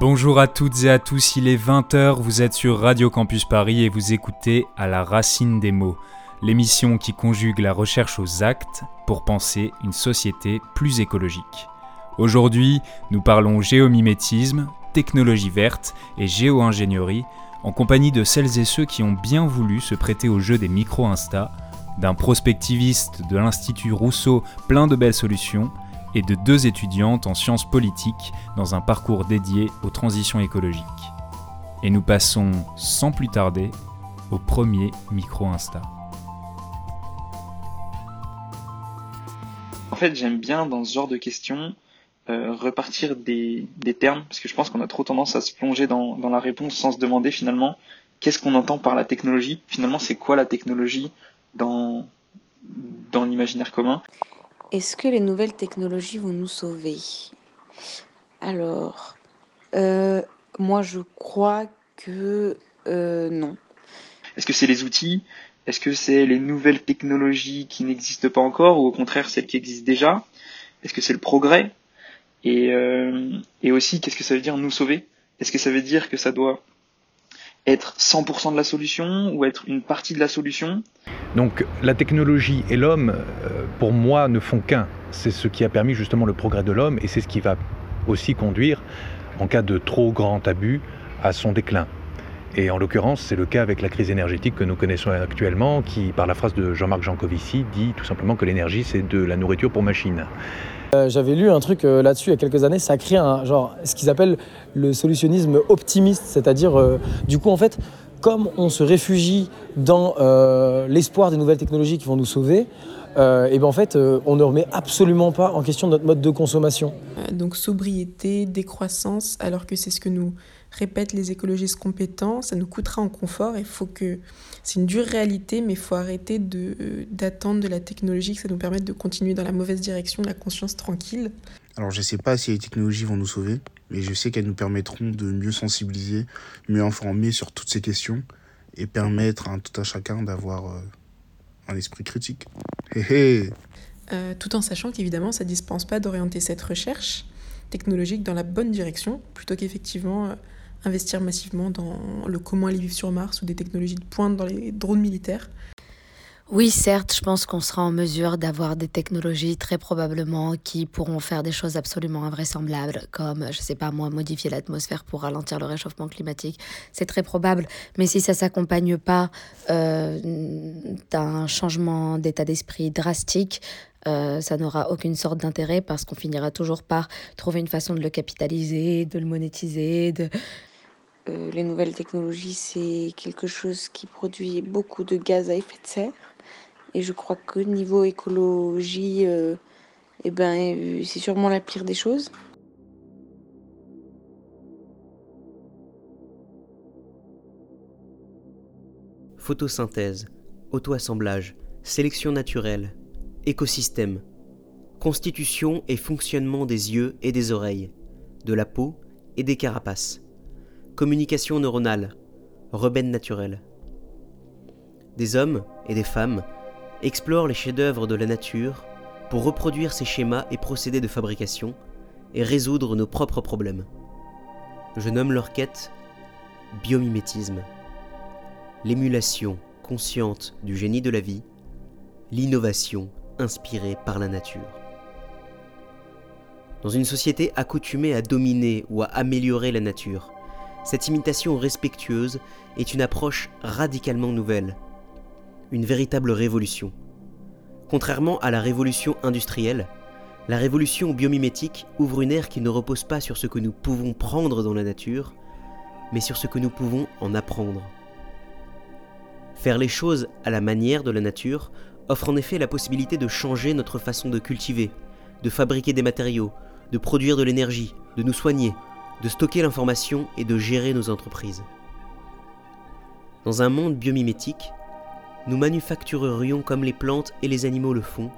Bonjour à toutes et à tous, il est 20h, vous êtes sur Radio Campus Paris et vous écoutez À la racine des mots, l'émission qui conjugue la recherche aux actes pour penser une société plus écologique. Aujourd'hui, nous parlons géomimétisme, technologie verte et géo-ingénierie en compagnie de celles et ceux qui ont bien voulu se prêter au jeu des micro-insta, d'un prospectiviste de l'Institut Rousseau plein de belles solutions et de deux étudiantes en sciences politiques dans un parcours dédié aux transitions écologiques. Et nous passons sans plus tarder au premier micro-insta. En fait, j'aime bien dans ce genre de questions euh, repartir des, termes, parce que je pense qu'on a trop tendance à se plonger dans, la réponse sans se demander finalement qu'est-ce qu'on entend par la technologie? Finalement, c'est quoi la technologie dans l'imaginaire commun? Est-ce que les nouvelles technologies vont nous sauver? Alors, euh, moi je crois que euh, non. Est-ce que c'est les outils? Est-ce que c'est les nouvelles technologies qui n'existent pas encore ou au contraire celles qui existent déjà? Est-ce que c'est le progrès? Et, euh, et aussi, qu'est-ce que ça veut dire nous sauver? Est-ce que ça veut dire que ça doit être 100% de la solution ou être une partie de la solution Donc la technologie et l'homme, euh, pour moi, ne font qu'un. C'est ce qui a permis justement le progrès de l'homme et c'est ce qui va aussi conduire, en cas de trop grand abus, à son déclin. Et en l'occurrence, c'est le cas avec la crise énergétique que nous connaissons actuellement, qui, par la phrase de Jean-Marc Jancovici, dit tout simplement que l'énergie, c'est de la nourriture pour machine. Euh, j'avais lu un truc euh, là-dessus il y a quelques années, ça crée un genre ce qu'ils appellent le solutionnisme optimiste, c'est-à-dire euh, du coup en fait comme on se réfugie dans l'espoir des nouvelles technologies qui vont nous sauver, et ben en fait on ne remet absolument pas en question notre mode de consommation. donc sobriété, décroissance, alors que c'est ce que nous répètent les écologistes compétents, ça nous coûtera en confort. Il faut que c'est une dure réalité, mais il faut arrêter de d'attendre de la technologie que ça nous permette de continuer dans la mauvaise direction, la conscience tranquille. Alors je ne sais pas si les technologies vont nous sauver, mais je sais qu'elles nous permettront de mieux sensibiliser, mieux informer sur toutes ces questions et permettre à tout à chacun d'avoir euh, un esprit critique. Euh, tout en sachant qu'évidemment, ça ne dispense pas d'orienter cette recherche technologique dans la bonne direction, plutôt qu'effectivement euh, investir massivement dans le comment aller vivre sur Mars ou des technologies de pointe dans les drones militaires. Oui, certes, je pense qu'on sera en mesure d'avoir des technologies très probablement qui pourront faire des choses absolument invraisemblables, comme, je sais pas moi, modifier l'atmosphère pour ralentir le réchauffement climatique. C'est très probable, mais si ça s'accompagne pas euh, d'un changement d'état d'esprit drastique, euh, ça n'aura aucune sorte d'intérêt parce qu'on finira toujours par trouver une façon de le capitaliser, de le monétiser, de... Les nouvelles technologies, c'est quelque chose qui produit beaucoup de gaz à effet de serre. Et je crois que niveau écologie, euh, eh ben, euh, c'est sûrement la pire des choses. Photosynthèse, autoassemblage, sélection naturelle, écosystème, constitution et fonctionnement des yeux et des oreilles, de la peau et des carapaces, communication neuronale, rebelle naturelle. Des hommes et des femmes explore les chefs-d'œuvre de la nature pour reproduire ces schémas et procédés de fabrication et résoudre nos propres problèmes. Je nomme leur quête biomimétisme, l'émulation consciente du génie de la vie, l'innovation inspirée par la nature. Dans une société accoutumée à dominer ou à améliorer la nature, cette imitation respectueuse est une approche radicalement nouvelle une véritable révolution. Contrairement à la révolution industrielle, la révolution biomimétique ouvre une ère qui ne repose pas sur ce que nous pouvons prendre dans la nature, mais sur ce que nous pouvons en apprendre. Faire les choses à la manière de la nature offre en effet la possibilité de changer notre façon de cultiver, de fabriquer des matériaux, de produire de l'énergie, de nous soigner, de stocker l'information et de gérer nos entreprises. Dans un monde biomimétique, nous manufacturerions comme les plantes et les animaux le font,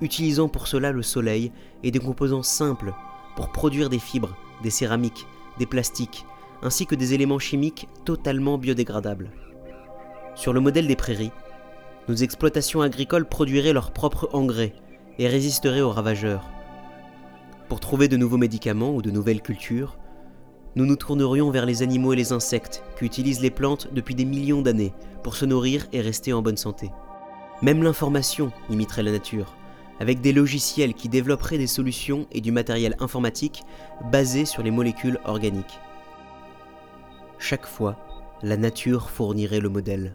utilisant pour cela le soleil et des composants simples pour produire des fibres, des céramiques, des plastiques, ainsi que des éléments chimiques totalement biodégradables. Sur le modèle des prairies, nos exploitations agricoles produiraient leur propre engrais et résisteraient aux ravageurs. Pour trouver de nouveaux médicaments ou de nouvelles cultures, nous nous tournerions vers les animaux et les insectes qui utilisent les plantes depuis des millions d'années pour se nourrir et rester en bonne santé. Même l'information imiterait la nature, avec des logiciels qui développeraient des solutions et du matériel informatique basé sur les molécules organiques. Chaque fois, la nature fournirait le modèle.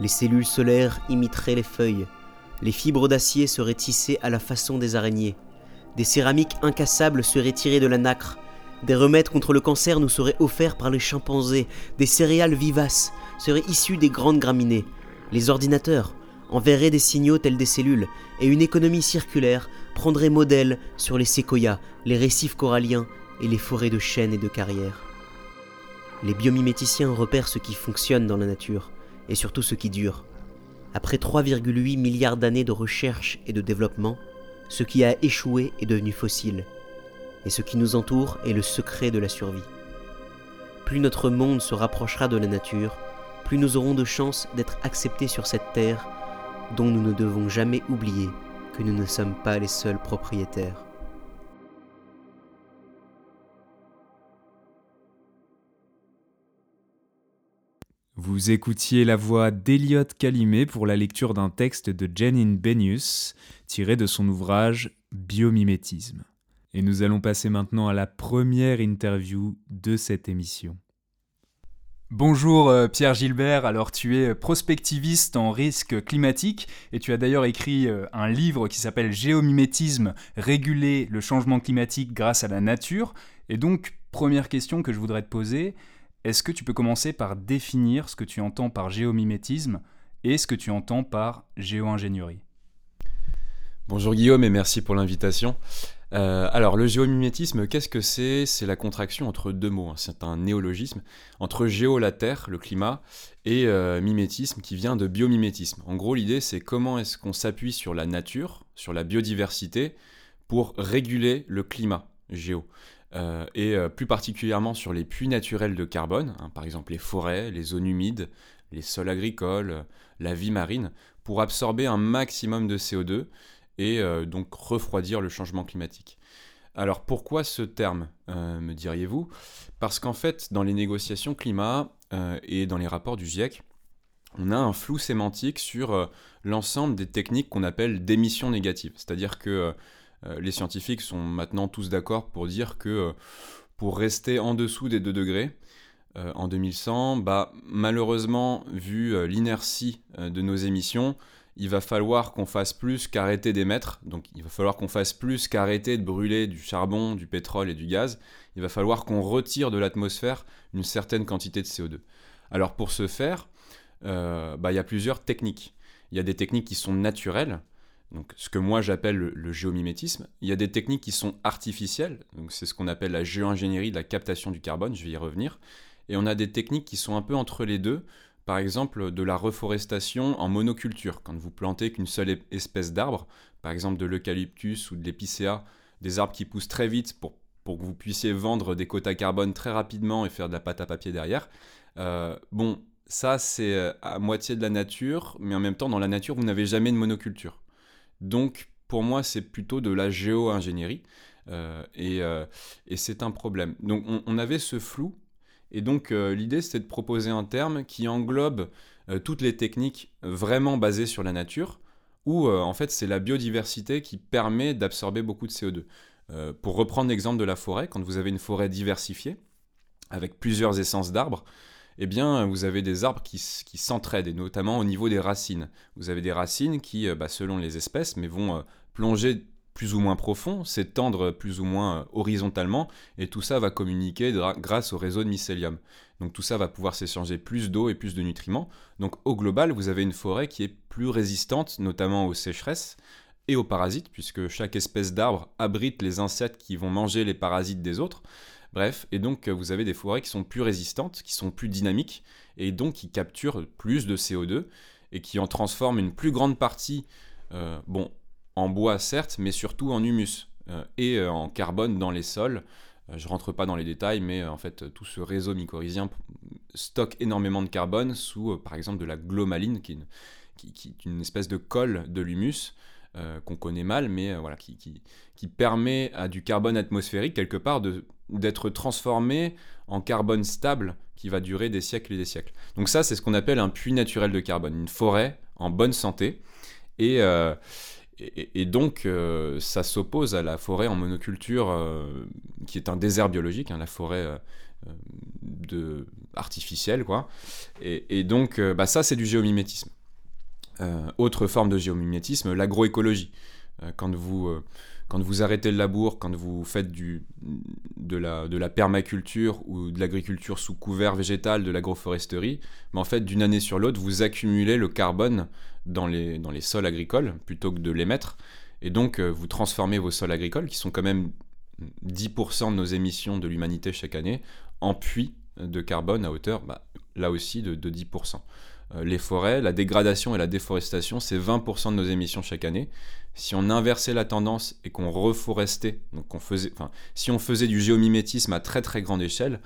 Les cellules solaires imiteraient les feuilles, les fibres d'acier seraient tissées à la façon des araignées, des céramiques incassables seraient tirées de la nacre, des remèdes contre le cancer nous seraient offerts par les chimpanzés, des céréales vivaces seraient issues des grandes graminées, les ordinateurs enverraient des signaux tels des cellules, et une économie circulaire prendrait modèle sur les séquoias, les récifs coralliens et les forêts de chênes et de carrières. Les biomiméticiens repèrent ce qui fonctionne dans la nature, et surtout ce qui dure. Après 3,8 milliards d'années de recherche et de développement, ce qui a échoué est devenu fossile, et ce qui nous entoure est le secret de la survie. Plus notre monde se rapprochera de la nature, plus nous aurons de chances d'être acceptés sur cette terre dont nous ne devons jamais oublier que nous ne sommes pas les seuls propriétaires. Vous écoutiez la voix d'Eliot Calimé pour la lecture d'un texte de Janine Benius tiré de son ouvrage Biomimétisme. Et nous allons passer maintenant à la première interview de cette émission. Bonjour euh, Pierre Gilbert, alors tu es prospectiviste en risque climatique et tu as d'ailleurs écrit euh, un livre qui s'appelle Géomimétisme, réguler le changement climatique grâce à la nature. Et donc, première question que je voudrais te poser, est-ce que tu peux commencer par définir ce que tu entends par géomimétisme et ce que tu entends par géo-ingénierie? Bonjour Guillaume et merci pour l'invitation. Euh, alors, le géomimétisme, qu'est-ce que c'est? C'est la contraction entre deux mots, hein. c'est un néologisme, entre géo, la terre, le climat, et euh, mimétisme qui vient de biomimétisme. En gros, l'idée, c'est comment est-ce qu'on s'appuie sur la nature, sur la biodiversité, pour réguler le climat géo. Euh, et plus particulièrement sur les puits naturels de carbone, hein, par exemple les forêts, les zones humides, les sols agricoles, la vie marine, pour absorber un maximum de CO2 et euh, donc refroidir le changement climatique. Alors pourquoi ce terme, euh, me diriez-vous? Parce qu'en fait, dans les négociations climat euh, et dans les rapports du GIEC, on a un flou sémantique sur l'ensemble des techniques qu'on appelle d'émissions négatives. C'est-à-dire que les scientifiques sont maintenant tous d'accord pour dire que pour rester en dessous des 2 degrés, en 2100, bah, malheureusement, vu l'inertie de nos émissions, il va falloir qu'on fasse plus qu'arrêter d'émettre. Donc il va falloir qu'on fasse plus qu'arrêter de brûler du charbon, du pétrole et du gaz. Il va falloir qu'on retire de l'atmosphère une certaine quantité de CO2. Alors pour ce faire, euh, bah, il y a plusieurs techniques. Il y a des techniques qui sont naturelles, donc ce que moi j'appelle le, géomimétisme. Il y a des techniques qui sont artificielles, donc c'est ce qu'on appelle la géo-ingénierie de la captation du carbone, je vais y revenir. Et on a des techniques qui sont un peu entre les deux, par exemple de la reforestation en monoculture, quand vous plantez qu'une seule espèce d'arbre, par exemple de l'eucalyptus ou de l'épicéa, des arbres qui poussent très vite pour, pour, que vous puissiez vendre des quotas carbone très rapidement et faire de la pâte à papier derrière. Euh, bon, ça c'est euh, à moitié de la nature, mais en même temps dans la nature vous n'avez jamais de monoculture. Donc pour moi c'est plutôt de la géo-ingénierie. Euh, et, et c'est un problème. Donc on, on avait ce flou et donc euh, l'idée c'était de proposer un terme qui englobe euh, toutes les techniques vraiment basées sur la nature, où euh, en fait c'est la biodiversité qui permet d'absorber beaucoup de CO2. pour reprendre l'exemple de la forêt, quand vous avez une forêt diversifiée, avec plusieurs essences d'arbres, eh bien, vous avez des arbres qui, s'entraident, et notamment au niveau des racines. Vous avez des racines qui, bah, selon les espèces, mais vont plonger plus ou moins profond, s'étendre plus ou moins euh, horizontalement, et tout ça va communiquer grâce au réseau de mycélium. Donc tout ça va pouvoir s'échanger plus d'eau et plus de nutriments. Donc au global, vous avez une forêt qui est plus résistante, notamment aux sécheresses et aux parasites, puisque chaque espèce d'arbre abrite les insectes qui vont manger les parasites des autres. Bref, et donc vous avez des forêts qui sont plus résistantes, qui sont plus dynamiques, et donc qui capturent plus de CO2, et qui en transforment une plus grande partie, euh, bon, en bois certes, mais surtout en humus euh, et euh, en carbone dans les sols. Euh, je rentre pas dans les détails, mais en fait tout ce réseau mycorhizien stocke énormément de carbone sous par exemple de la glomaline, qui est une, espèce de colle de l'humus. qu'on connaît mal, mais voilà, qui, permet à du carbone atmosphérique quelque part d'être transformé en carbone stable qui va durer des siècles et des siècles. Donc ça, c'est ce qu'on appelle un puits naturel de carbone, une forêt en bonne santé. Et, et, donc, euh, ça s'oppose à la forêt en monoculture, euh, qui est un désert biologique, hein, la forêt de, artificielle. Quoi. Et, donc, bah, ça, c'est du géomimétisme. autre forme de géomimétisme, l'agroécologie. quand vous quand vous arrêtez le labour, quand vous faites du, de, la, permaculture ou de l'agriculture sous couvert végétal, de l'agroforesterie, mais en fait, d'une année sur l'autre, vous accumulez le carbone dans les, dans les sols agricoles plutôt que de l'émettre. Et donc, euh, vous transformez vos sols agricoles, qui sont quand même 10% de nos émissions de l'humanité chaque année, en puits de carbone à hauteur, bah, là aussi, de, de 10%. Euh, les forêts, la dégradation et la déforestation, c'est 20% de nos émissions chaque année. Si on inversait la tendance et qu'on reforestait, donc on faisait, si on faisait du géomimétisme à très très grande échelle,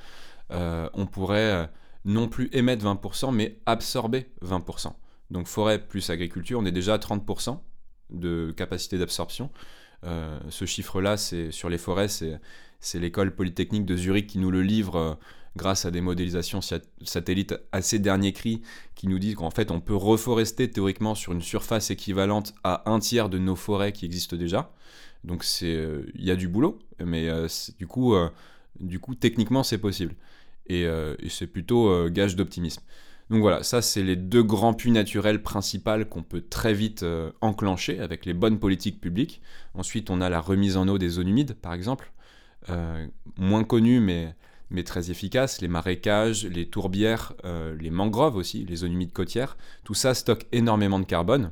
euh, on pourrait non plus émettre 20%, mais absorber 20%. Donc forêt plus agriculture, on est déjà à 30% de capacité d'absorption. ce chiffre-là, c'est sur les forêts, c'est l'école polytechnique de Zurich qui nous le livre grâce à des modélisations satellites assez dernier cri qui nous disent qu'en fait on peut reforester théoriquement sur une surface équivalente à un tiers de nos forêts qui existent déjà. Donc c'est euh, il y a du boulot, mais euh, du coup euh, du coup techniquement c'est possible et, et c'est plutôt gage d'optimisme. Donc voilà, ça c'est les deux grands puits naturels principaux qu'on peut très vite enclencher avec les bonnes politiques publiques. Ensuite on a la remise en eau des zones humides par exemple, moins connue mais très efficace. Les marécages, les tourbières, euh, les mangroves aussi, les zones humides côtières, tout ça stocke énormément de carbone,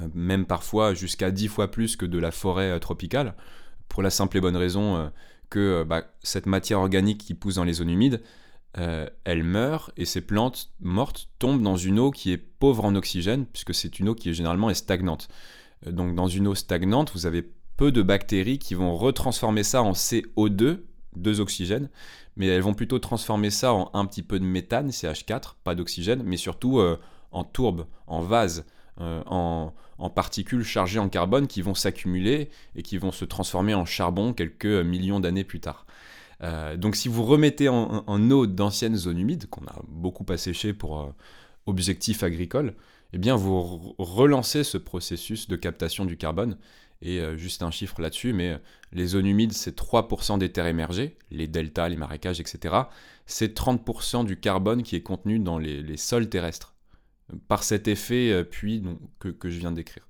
euh, même parfois jusqu'à 10 fois plus que de la forêt euh, tropicale, pour la simple et bonne raison que bah, cette matière organique qui pousse dans les zones humides, elle meurt et ces plantes mortes tombent dans une eau qui est pauvre en oxygène, puisque c'est une eau qui est généralement est stagnante. donc dans une eau stagnante, vous avez peu de bactéries qui vont retransformer ça en CO2 deux oxygènes, mais elles vont plutôt transformer ça en un petit peu de méthane, CH4, pas d'oxygène, mais surtout euh, en tourbe, en vase, euh, en, particules chargées en carbone qui vont s'accumuler et qui vont se transformer en charbon quelques millions d'années plus tard. Euh, donc si vous remettez en, eau d'anciennes zones humides, qu'on a beaucoup asséchées pour objectifs agricoles, eh bien vous relancez ce processus de captation du carbone et euh, juste un chiffre là-dessus, mais euh, les zones humides, c'est 3% des terres émergées, les deltas, les marécages, etc. C'est 30% du carbone qui est contenu dans les, sols terrestres, par cet effet euh, puits que, que, je viens décrire.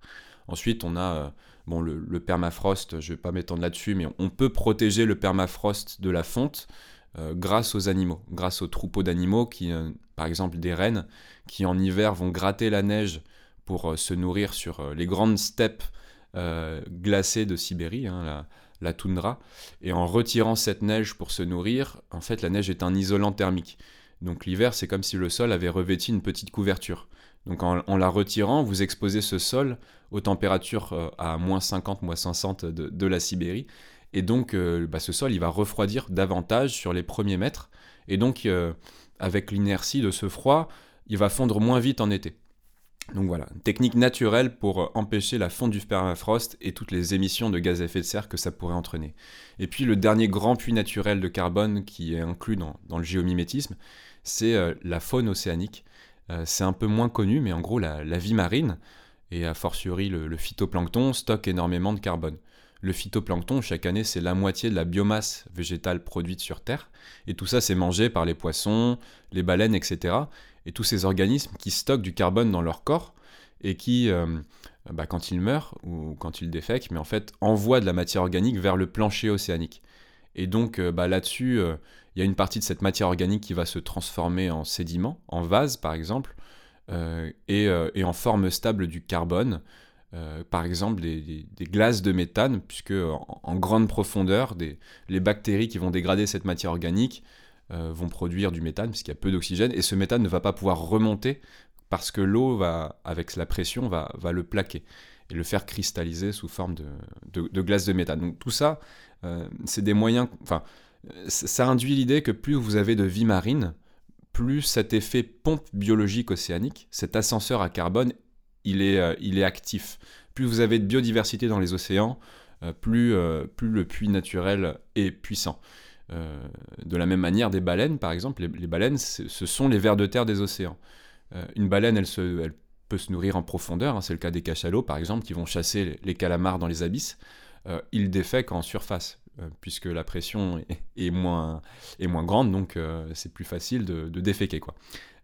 Ensuite, on a bon, le, permafrost, je ne vais pas m'étendre là-dessus, mais on peut protéger le permafrost de la fonte grâce aux animaux, grâce aux troupeaux d'animaux, qui, par exemple des rennes, qui en hiver vont gratter la neige pour se nourrir sur les grandes steppes euh, glacée de Sibérie, hein, la, toundra. Et en retirant cette neige pour se nourrir, en fait, la neige est un isolant thermique. Donc l'hiver, c'est comme si le sol avait revêti une petite couverture. Donc en, la retirant, vous exposez ce sol aux températures euh, à moins 50, moins 60 de, la Sibérie. Et donc euh, bah, ce sol, il va refroidir davantage sur les premiers mètres. Et donc avec l'inertie de ce froid, il va fondre moins vite en été. Donc voilà, technique naturelle pour euh, empêcher la fonte du permafrost et toutes les émissions de gaz à effet de serre que ça pourrait entraîner. Et puis le dernier grand puits naturel de carbone qui est inclus dans, le géomimétisme, c'est euh, la faune océanique. Euh, c'est un peu moins connu, mais en gros la, vie marine, et a fortiori le, phytoplancton, stocke énormément de carbone. Le phytoplancton, chaque année, c'est la moitié de la biomasse végétale produite sur Terre, et tout ça, c'est mangé par les poissons, les baleines, etc et tous ces organismes qui stockent du carbone dans leur corps et qui, euh, bah, quand ils meurent ou quand ils défèquent, mais en fait envoient de la matière organique vers le plancher océanique. Et donc euh, bah, là-dessus, il y a une partie de cette matière organique qui va se transformer en sédiment, en vase par exemple, et, en forme stable du carbone. par exemple des, glaces de méthane, puisque en, grande profondeur, les bactéries qui vont dégrader cette matière organique euh, vont produire du méthane, puisqu'il y a peu d'oxygène, et ce méthane ne va pas pouvoir remonter parce que l'eau, va, avec la pression, va, le plaquer et le faire cristalliser sous forme de, glace de méthane. Donc tout ça, euh, c'est des moyens... Enfin, ça induit l'idée que plus vous avez de vie marine, plus cet effet pompe biologique océanique, cet ascenseur à carbone, il est, euh, actif. Plus vous avez de biodiversité dans les océans, plus, plus le puits naturel est puissant. de la même manière, des baleines, par exemple, les, baleines, ce sont les vers de terre des océans. une baleine, elle, peut se nourrir en profondeur, hein, c'est le cas des cachalots, par exemple, qui vont chasser les, calamars dans les abysses. ils défèquent en surface, puisque la pression est, moins, est moins grande, donc c'est plus facile de, de déféquer. Quoi.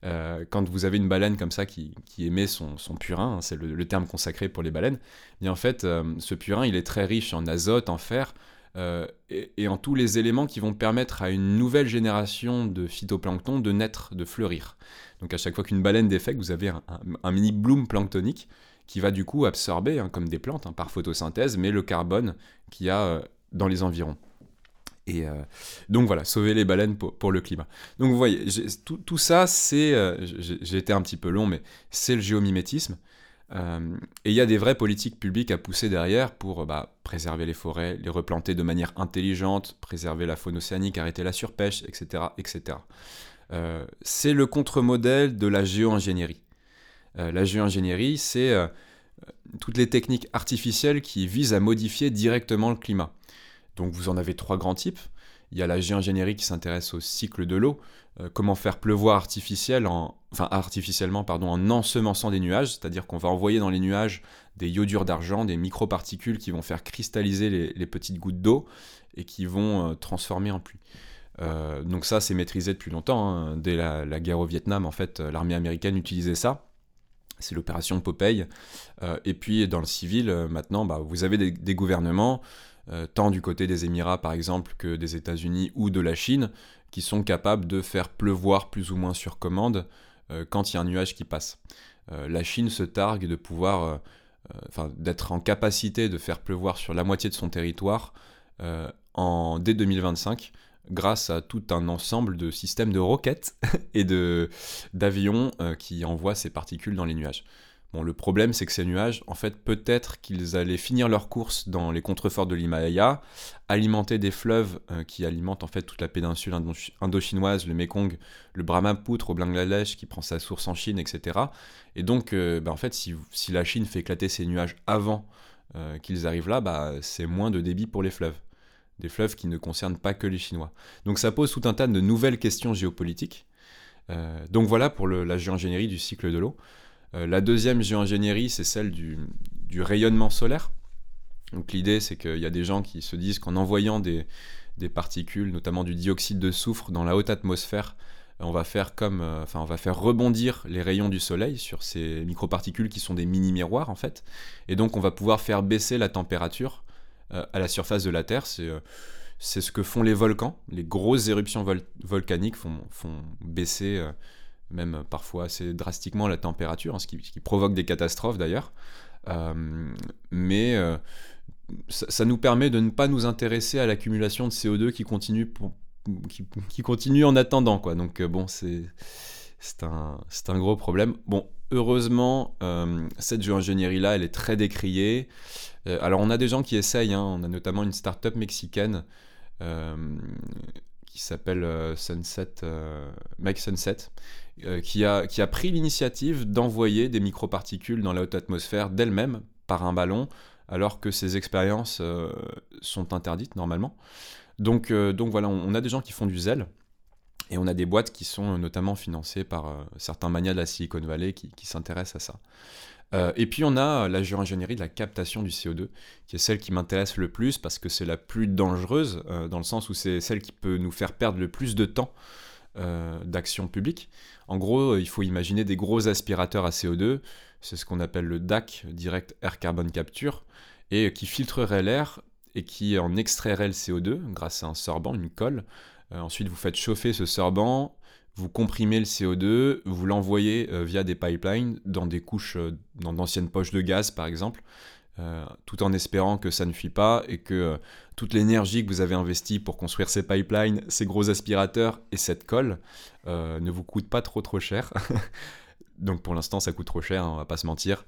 Euh, quand vous avez une baleine comme ça qui, émet son, purin, hein, c'est le, terme consacré pour les baleines, eh bien en fait, euh, ce purin, il est très riche en azote, en fer, euh, et, en tous les éléments qui vont permettre à une nouvelle génération de phytoplancton de naître, de fleurir. Donc à chaque fois qu'une baleine défecte, vous avez un, mini bloom planctonique qui va du coup absorber, hein, comme des plantes, hein, par photosynthèse, mais le carbone qu'il y a dans les environs. Et euh, donc voilà, sauver les baleines pour, le climat. Donc vous voyez, tout, ça, c'est, euh, j'ai été un petit peu long, mais c'est le géomimétisme. Euh, et il y a des vraies politiques publiques à pousser derrière pour bah, préserver les forêts, les replanter de manière intelligente, préserver la faune océanique, arrêter la surpêche, etc. etc. c'est le contre-modèle de la géo-ingénierie. la géo-ingénierie, c'est toutes les techniques artificielles qui visent à modifier directement le climat. Donc vous en avez trois grands types. Il y a la géo-ingénierie qui s'intéresse au cycle de l'eau, euh, comment faire pleuvoir artificiellement en ensemençant des nuages, c'est-à-dire qu'on va envoyer dans les nuages des iodures d'argent, des microparticules qui vont faire cristalliser les, petites gouttes d'eau et qui vont euh, transformer en pluie. Euh, donc ça, c'est maîtrisé depuis longtemps. Hein. Dès la, guerre au Vietnam, en fait, l'armée américaine utilisait ça. C'est l'opération Popeye. et puis dans le civil, maintenant, bah, vous avez des gouvernements euh, tant du côté des Émirats par exemple que des États-Unis ou de la Chine, qui sont capables de faire pleuvoir plus ou moins sur commande euh, quand il y a un nuage qui passe. Euh, la Chine se targue de pouvoir, d'être en capacité de faire pleuvoir sur la moitié de son territoire en, dès 2025 grâce à tout un ensemble de systèmes de roquettes et d'avions qui envoient ces particules dans les nuages. Le problème, c'est que ces nuages, en fait, peut-être qu'ils allaient finir leur course dans les contreforts de l'Himalaya, alimenter des fleuves euh, qui alimentent en fait toute la péninsule indo-chinoise, le Mekong, le Brahmaputra au Bangladesh qui prend sa source en Chine, etc. Et donc, euh, bah, en fait, si, la Chine fait éclater ces nuages avant euh, qu'ils arrivent là, bah, c'est moins de débit pour les fleuves. Des fleuves qui ne concernent pas que les Chinois. Donc ça pose tout un tas de nouvelles questions géopolitiques. donc voilà pour la géo-ingénierie du cycle de l'eau. Euh, la deuxième géo-ingénierie, c'est celle du, rayonnement solaire. Donc l'idée, c'est qu'il y a des gens qui se disent qu'en envoyant des, particules, notamment du dioxyde de soufre, dans la haute atmosphère, on va faire comme, euh, enfin, on va faire rebondir les rayons du soleil sur ces microparticules qui sont des mini miroirs en fait, et donc on va pouvoir faire baisser la température euh, à la surface de la Terre. C'est ce que font les volcans. Les grosses éruptions volcaniques font, baisser même parfois assez drastiquement la température, hein, ce, qui, provoque des catastrophes d'ailleurs. Euh, mais euh, ça, nous permet de ne pas nous intéresser à l'accumulation de CO2 qui continue, continue en attendant. Quoi. Donc euh, bon, c'est un, gros problème. Bon, heureusement, cette géo-ingénierie-là, elle est très décriée. alors on a des gens qui essayent, hein. on a notamment une start-up mexicaine qui s'appelle Sunset, Make Sunset, qui, a, qui a pris l'initiative d'envoyer des microparticules dans la haute atmosphère d'elle-même par un ballon, alors que ces expériences euh, sont interdites normalement. Donc, euh, donc voilà, on, a des gens qui font du zèle. Et on a des boîtes qui sont notamment financées par certains manias de la Silicon Valley qui s'intéressent à ça. et puis on a la géo-ingénierie de la captation du CO2, qui est celle qui m'intéresse le plus parce que c'est la plus dangereuse, dans le sens où c'est celle qui peut nous faire perdre le plus de temps d'action publique. En gros, il faut imaginer des gros aspirateurs à CO2, c'est ce qu'on appelle le DAC, Direct Air Carbon Capture, et qui filtrerait l'air et qui en extrairait le CO2 grâce à un sorbant, une colle. Euh, ensuite, vous faites chauffer ce sorbant, vous comprimez le CO2, vous l'envoyez euh, via des pipelines dans des couches, euh, dans d'anciennes poches de gaz par exemple, euh, tout en espérant que ça ne fuit pas et que euh, toute l'énergie que vous avez investie pour construire ces pipelines, ces gros aspirateurs et cette colle euh, ne vous coûte pas trop trop cher. Donc pour l'instant ça coûte trop cher, on va pas se mentir.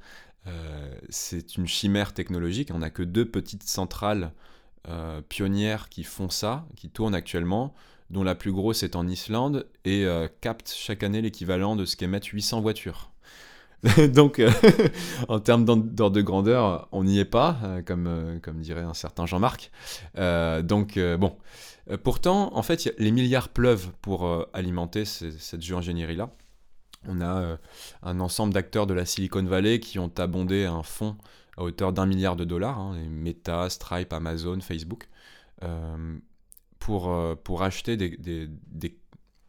c'est une chimère technologique, on n'a que deux petites centrales pionnières qui font ça, qui tournent actuellement, dont la plus grosse est en Islande et capte chaque année l'équivalent de ce qu'émettent 800 voitures. Donc, euh, en termes d'ordre de grandeur, on n'y est pas, euh, comme, euh, comme dirait un certain Jean-Marc. donc, bon, pourtant, en fait, les milliards pleuvent pour alimenter cette géo-ingénierie-là. On a un ensemble d'acteurs de la Silicon Valley qui ont abondé un fonds à hauteur d'un milliard de dollars, hein, Meta, Stripe, Amazon, Facebook, pour, pour acheter des, des, des,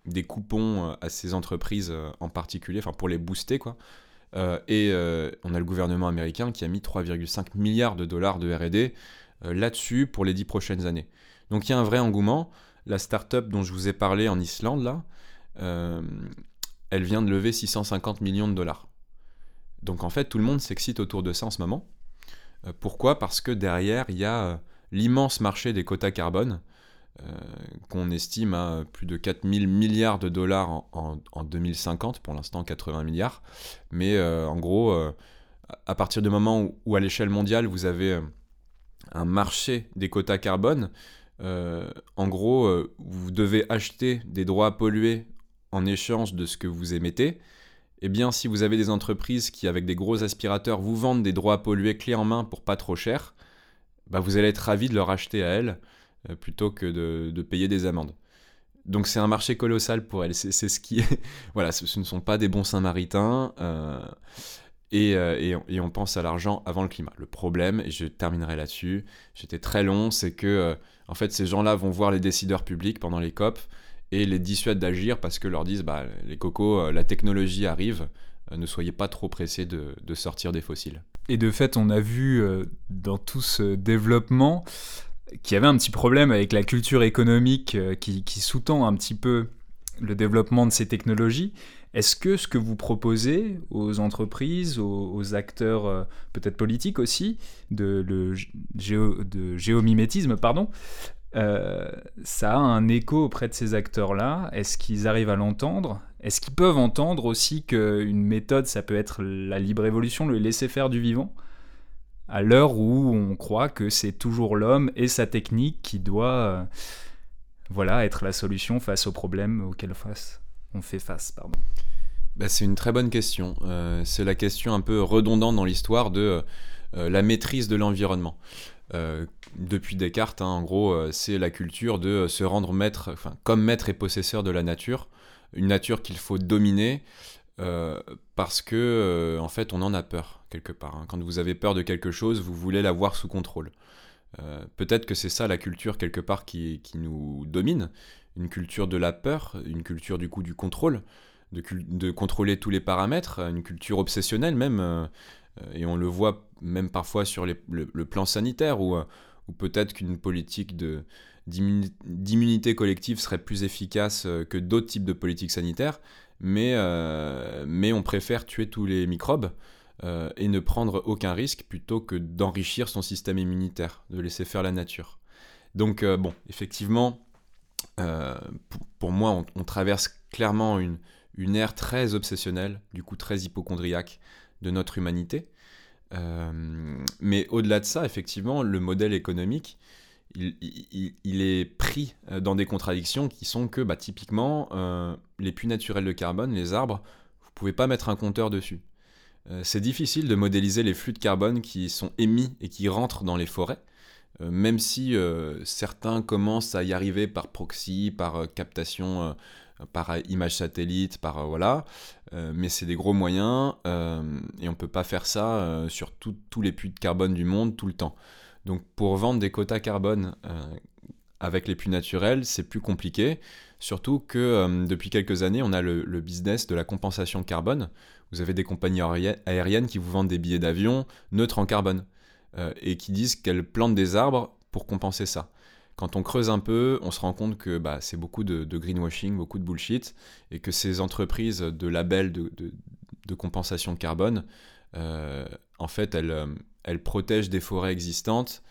des, coupons à ces entreprises en particulier, enfin pour les booster, quoi. Euh, et euh, on a le gouvernement américain qui a mis 3,5 milliards de dollars de RD euh, là-dessus pour les 10 prochaines années. Donc il y a un vrai engouement. La start-up dont je vous ai parlé en Islande, elle vient de lever 650 millions de dollars. Donc en fait, tout le monde s'excite autour de ça en ce moment. pourquoi? Parce que derrière, il y a l'immense marché des quotas carbone qu'on estime à plus de 4000 milliards de dollars en, 2050, pour l'instant 80 milliards. Mais euh, en gros, euh, à partir du moment où, à l'échelle mondiale, vous avez un marché des quotas carbone, en gros, vous devez acheter des droits à polluer en échange de ce que vous émettez. Eh bien, si vous avez des entreprises qui, avec des gros aspirateurs, vous vendent des droits à polluer clés en main pour pas trop cher, bah vous allez être ravi de leur acheter à elles euh, plutôt que de, payer des amendes. Donc c'est un marché colossal pour elles. C'est ce qui voilà, ce, ne sont pas des bons Samaritains. Euh, euh, et, on, pense à l'argent avant le climat. Le problème, et je terminerai là-dessus, j'étais très long, c'est que en fait ces gens-là vont voir les décideurs publics pendant les COP et les dissuadent d'agir parce que leur disent bah, les cocos, la technologie arrive, ne soyez pas trop pressés de, sortir des fossiles. Et de fait, on a vu dans tout ce développement qui avait un petit problème avec la culture économique euh, qui, sous-tend un petit peu le développement de ces technologies. Est-ce que ce que vous proposez aux entreprises, aux, acteurs euh, peut-être politiques aussi, de, le de géomimétisme, pardon, euh, ça a un écho auprès de ces acteurs-là? Est-ce qu'ils arrivent à l'entendre? Est-ce qu'ils peuvent entendre aussi qu'une méthode, ça peut être la libre évolution, le laisser-faire du vivant? À l'heure où on croit que c'est toujours l'homme et sa technique qui doit euh, être la solution face aux problèmes auxquels on fait face. Pardon. Bah, c'est une très bonne question. Euh, c'est la question un peu redondante dans l'histoire de euh, la maîtrise de l'environnement. depuis Descartes, hein, en gros, c'est la culture de se rendre maître, comme maître et possesseur de la nature, une nature qu'il faut dominer parce que, en fait, on en a peur quelque part. Hein. Quand vous avez peur de quelque chose, vous voulez l'avoir sous contrôle. Euh, peut-être que c'est ça la culture quelque part qui, qui, nous domine, une culture de la peur, une culture du coup du contrôle, de, de contrôler tous les paramètres, une culture obsessionnelle même, euh, et on le voit même parfois sur le, plan sanitaire, où, où peut-être qu'une politique d'immunité collective serait plus efficace euh, que d'autres types de politiques sanitaires, mais, mais on préfère tuer tous les microbes euh, et ne prendre aucun risque plutôt que d'enrichir son système immunitaire, de laisser faire la nature. Donc euh, bon, effectivement, euh, pour, moi, on, traverse clairement une, une ère très obsessionnelle, du coup très hypochondriaque de notre humanité. mais au-delà de ça, effectivement, le modèle économique, il, est pris dans des contradictions qui sont que, bah, typiquement, les puits naturels de carbone, les arbres, vous pouvez pas mettre un compteur dessus. Euh, c'est difficile de modéliser les flux de carbone qui sont émis et qui rentrent dans les forêts, euh, même si euh, certains commencent à y arriver par proxy, par captation, par image satellite, par voilà, mais c'est des gros moyens et on ne peut pas faire ça sur tous les puits de carbone du monde tout le temps. Donc pour vendre des quotas carbone avec les puits naturels, c'est plus compliqué. Surtout que depuis quelques années, on a le, business de la compensation carbone, vous avez des compagnies aériennes qui vous vendent des billets d'avion neutres en carbone euh, et qui disent qu'elles plantent des arbres pour compenser ça. Quand on creuse un peu, on se rend compte que bah, c'est beaucoup de, greenwashing, beaucoup de bullshit, et que ces entreprises de labels de, de, compensation carbone, euh, en fait, elles, euh, elles, protègent des forêts existantes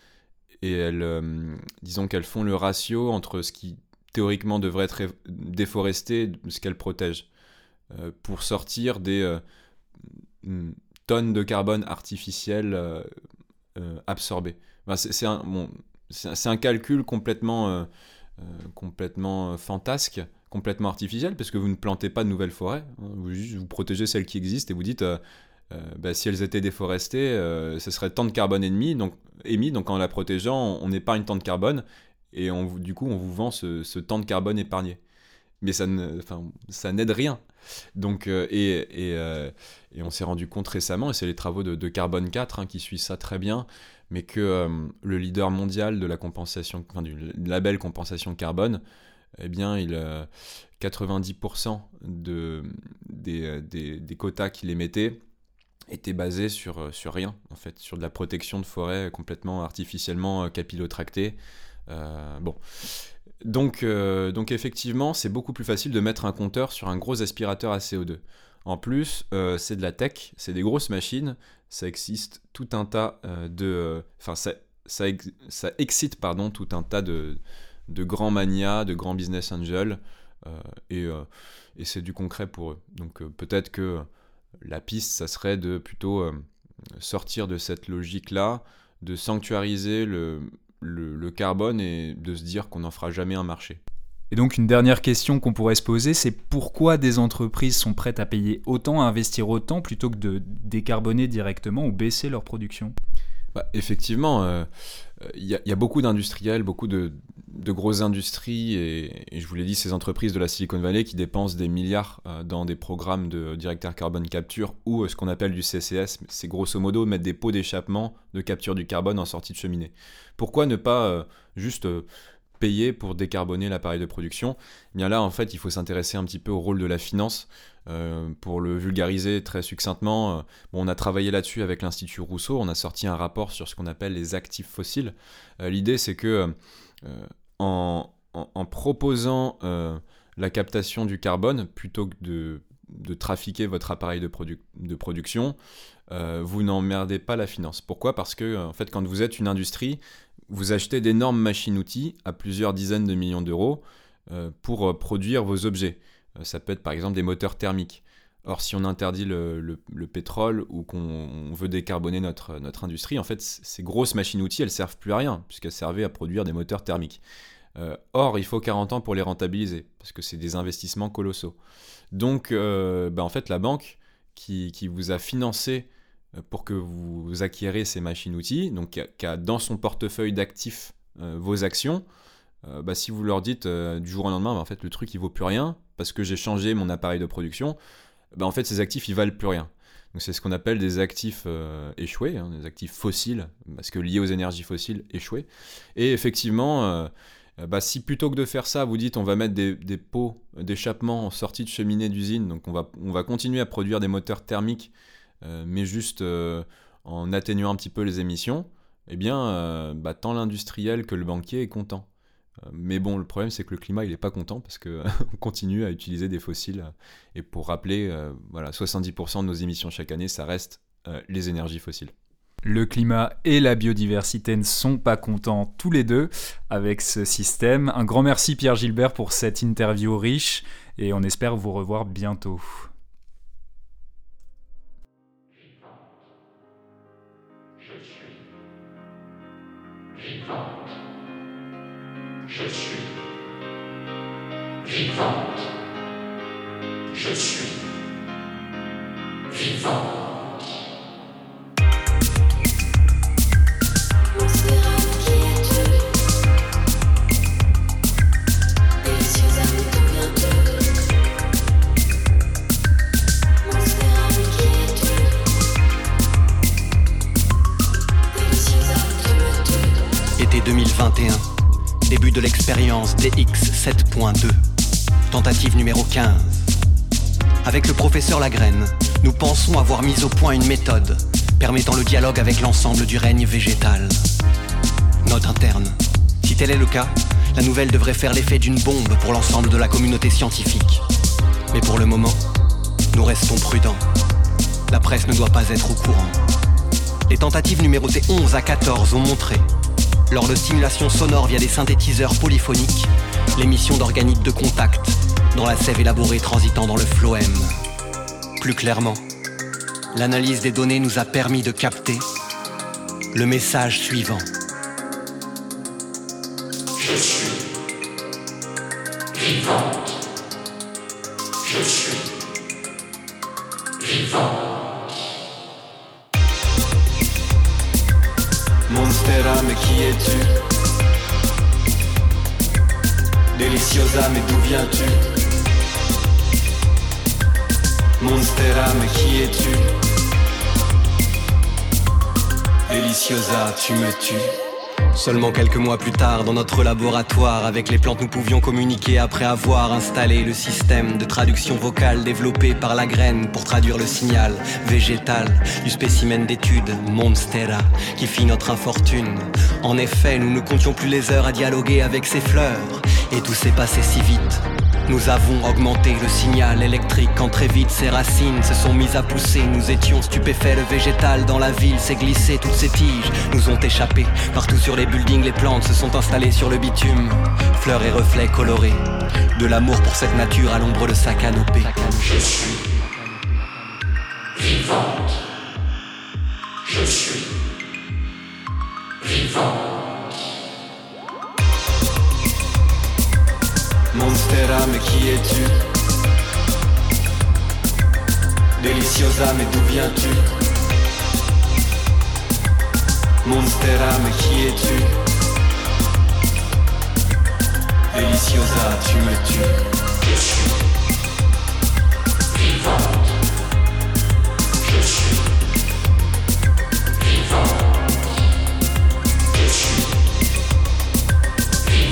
et elles, disons qu'elles font le ratio entre ce qui théoriquement devrait être déforesté ce qu'elles protègent. Euh, pour sortir des euh, tonnes de carbone artificiel euh, absorbées. c'est un, calcul complètement, complètement fantasque, complètement artificiel, parce que vous ne plantez pas de nouvelles forêts, hein. vous, protégez celles qui existent et vous dites... Bah, si elles étaient déforestées, ce serait tant de carbone émis donc, émis, donc en la protégeant, on épargne tant de carbone, et du coup, on vous vend ce, temps de carbone épargné. Mais ça n'aide rien. Donc, euh, et, et, on s'est rendu compte récemment, et c'est les travaux de, Carbone 4 hein, qui suivent ça très bien, mais que le leader mondial de la compensation, enfin, du label compensation carbone, eh bien, il, 90% de, des, des, des, quotas qu'il émettait était basé sur, euh, sur rien, en fait, sur de la protection de forêt complètement artificiellement euh, capillotractée. Euh, bon. Donc, euh, donc effectivement, c'est beaucoup plus facile de mettre un compteur sur un gros aspirateur à CO2. En plus, c'est de la tech, c'est des grosses machines, ça existe tout un tas de... Enfin, ça, ça, ça, excite pardon, tout un tas de, de grands manias, de grands business angels, et, et c'est du concret pour eux. Donc peut-être que la piste, ça serait de plutôt euh, sortir de cette logique-là, de sanctuariser le, le, carbone et de se dire qu'on n'en fera jamais un marché. Et donc une dernière question qu'on pourrait se poser, c'est pourquoi des entreprises sont prêtes à payer autant, à investir autant, plutôt que de décarboner directement ou baisser leur production? Bah, Effectivement, euh, il y, a beaucoup d'industriels, beaucoup de, grosses industries, et, je vous l'ai dit, ces entreprises de la Silicon Valley qui dépensent des milliards euh, dans des programmes de directeur carbone capture ou euh, ce qu'on appelle du CCS, c'est grosso modo mettre des pots d'échappement de capture du carbone en sortie de cheminée. Pourquoi ne pas euh, juste payer pour décarboner l'appareil de production eh Bien là, en fait, il faut s'intéresser un petit peu au rôle de la finance. Euh, pour le vulgariser très succinctement, euh, on a travaillé là-dessus avec l'Institut Rousseau, on a sorti un rapport sur ce qu'on appelle les actifs fossiles. Euh, l'idée, c'est que en, proposant la captation du carbone, plutôt que de, trafiquer votre appareil de, production, vous n'emmerdez pas la finance. Pourquoi? Parce que en fait, quand vous êtes une industrie, vous achetez d'énormes machines-outils à plusieurs dizaines de millions d'euros pour produire vos objets. Euh, ça peut être par exemple des moteurs thermiques. Or, si on interdit le, pétrole ou qu'on veut décarboner notre, industrie, en fait, ces grosses machines-outils, elles servent plus à rien, puisqu'elles servaient à produire des moteurs thermiques. Euh, or, il faut 40 ans pour les rentabiliser, parce que c'est des investissements colossaux. Donc, euh, bah, en fait, la banque qui, vous a financé pour que vous acquérez ces machines-outils, donc qui a, dans son portefeuille d'actifs vos actions, bah, si vous leur dites du jour au lendemain, bah, en fait, le truc, il vaut plus rien, parce que j'ai changé mon appareil de production, bah en fait ces actifs ils valent plus rien. Donc c'est ce qu'on appelle des actifs euh, échoués, hein, des actifs fossiles, parce que liés aux énergies fossiles échoués. Et effectivement, euh, bah, si plutôt que de faire ça, vous dites on va mettre des, pots d'échappement en sortie de cheminée d'usine, donc on va, on va continuer à produire des moteurs thermiques, euh, mais juste en atténuant un petit peu les émissions, eh bien, bah, tant l'industriel que le banquier est content. Mais bon, le problème, c'est que le climat, il n'est pas content parce qu'on continue à utiliser des fossiles. Et pour rappeler, euh, voilà, 70% de nos émissions chaque année, ça reste euh, les énergies fossiles. Le climat et la biodiversité ne sont pas contents tous les deux avec ce système. Un grand merci Pierre Gilbert pour cette interview riche et on espère vous revoir bientôt. Je suis vivante. Je suis vivante. 2021 Début de l'expérience DX 7.2. Tentative numéro 15. Avec le professeur Lagraine, nous pensons avoir mis au point une méthode permettant le dialogue avec l'ensemble du règne végétal. Note interne. Si tel est le cas, la nouvelle devrait faire l'effet d'une bombe pour l'ensemble de la communauté scientifique. Mais pour le moment, nous restons prudents. La presse ne doit pas être au courant. Les tentatives numérotées 11 à 14 ont montré lors de stimulation sonore via des synthétiseurs polyphoniques, l'émission d'organique de contact dans la sève élaborée transitant dans le phloème. Plus clairement, l'analyse des données nous a permis de capter le message suivant. Je suis. Qui es-tu? Deliciosa, mais d'où viens-tu? Monstera, mais qui es-tu? Deliciosa, tu me tues. Seulement quelques mois plus tard, dans notre laboratoire, avec les plantes, nous pouvions communiquer après avoir installé le système de traduction vocale développé par la graine pour traduire le signal végétal du spécimen d'étude Monstera qui fit notre infortune. En effet, nous ne comptions plus les heures à dialoguer avec ces fleurs, et tout s'est passé si vite. Nous avons augmenté le signal électrique quand très vite ses racines se sont mises à pousser. Nous étions stupéfaits, le végétal dans la ville s'est glissé, toutes ces tiges nous ont échappé. Partout sur les buildings, les plantes se sont installées sur le bitume. Fleurs et reflets colorés, de l'amour pour cette nature à l'ombre de sa canopée. Je suis vivante. Je suis vivante. Monstera, mais qui es-tu? Deliciosa, mais d'où viens-tu? Monstera, mais qui es-tu? Deliciosa, tu me tues. Je suis vivante. Je suis vivante. Je suis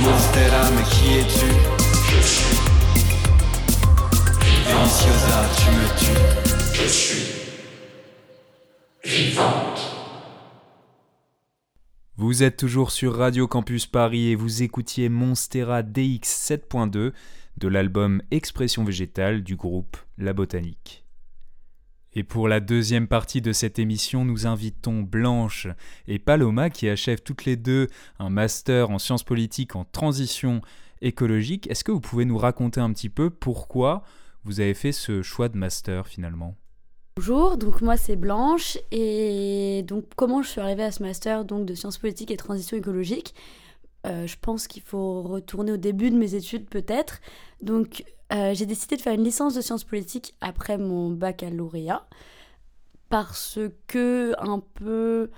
Monstera, mais qui es-tu? Deliciosa, tu me tues. Je suis vivante. Vous êtes toujours sur Radio Campus Paris et vous écoutiez Monstera DX 7.2 de l'album Expression végétale du groupe La Botanique. Et pour la deuxième partie de cette émission, nous invitons Blanche et Paloma qui achèvent toutes les deux un master en sciences politiques en transition écologique. Est-ce que vous pouvez nous raconter un petit peu pourquoi vous avez fait ce choix de master finalement Bonjour, donc moi c'est Blanche et donc comment je suis arrivée à ce master donc de sciences politiques et transition écologique? Euh, Je pense qu'il faut retourner au début de mes études peut-être. Donc euh, j'ai décidé de faire une licence de sciences politiques après mon baccalauréat parce que un peu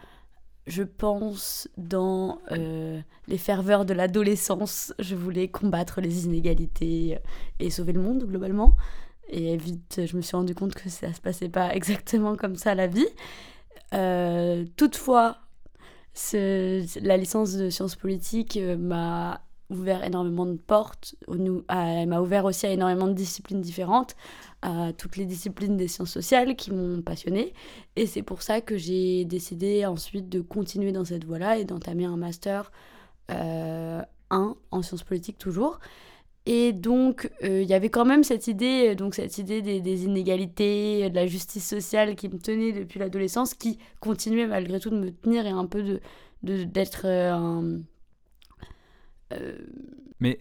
je pense, dans euh, les ferveurs de l'adolescence, je voulais combattre les inégalités et sauver le monde globalement. Et vite, je me suis rendu compte que ça se passait pas exactement comme ça la vie. Euh, toutefois, la licence de sciences politiques euh, m'a ouvert énormément de portes, elle m'a ouvert aussi à énormément de disciplines différentes, à toutes les disciplines des sciences sociales qui m'ont passionnée. Et c'est pour ça que j'ai décidé ensuite de continuer dans cette voie-là et d'entamer un master 1 euh, en sciences politiques toujours. Et donc, euh, il y avait quand même cette idée, donc cette idée des, inégalités, de la justice sociale qui me tenait depuis l'adolescence, qui continuait malgré tout de me tenir et un peu d'être euh, un Mais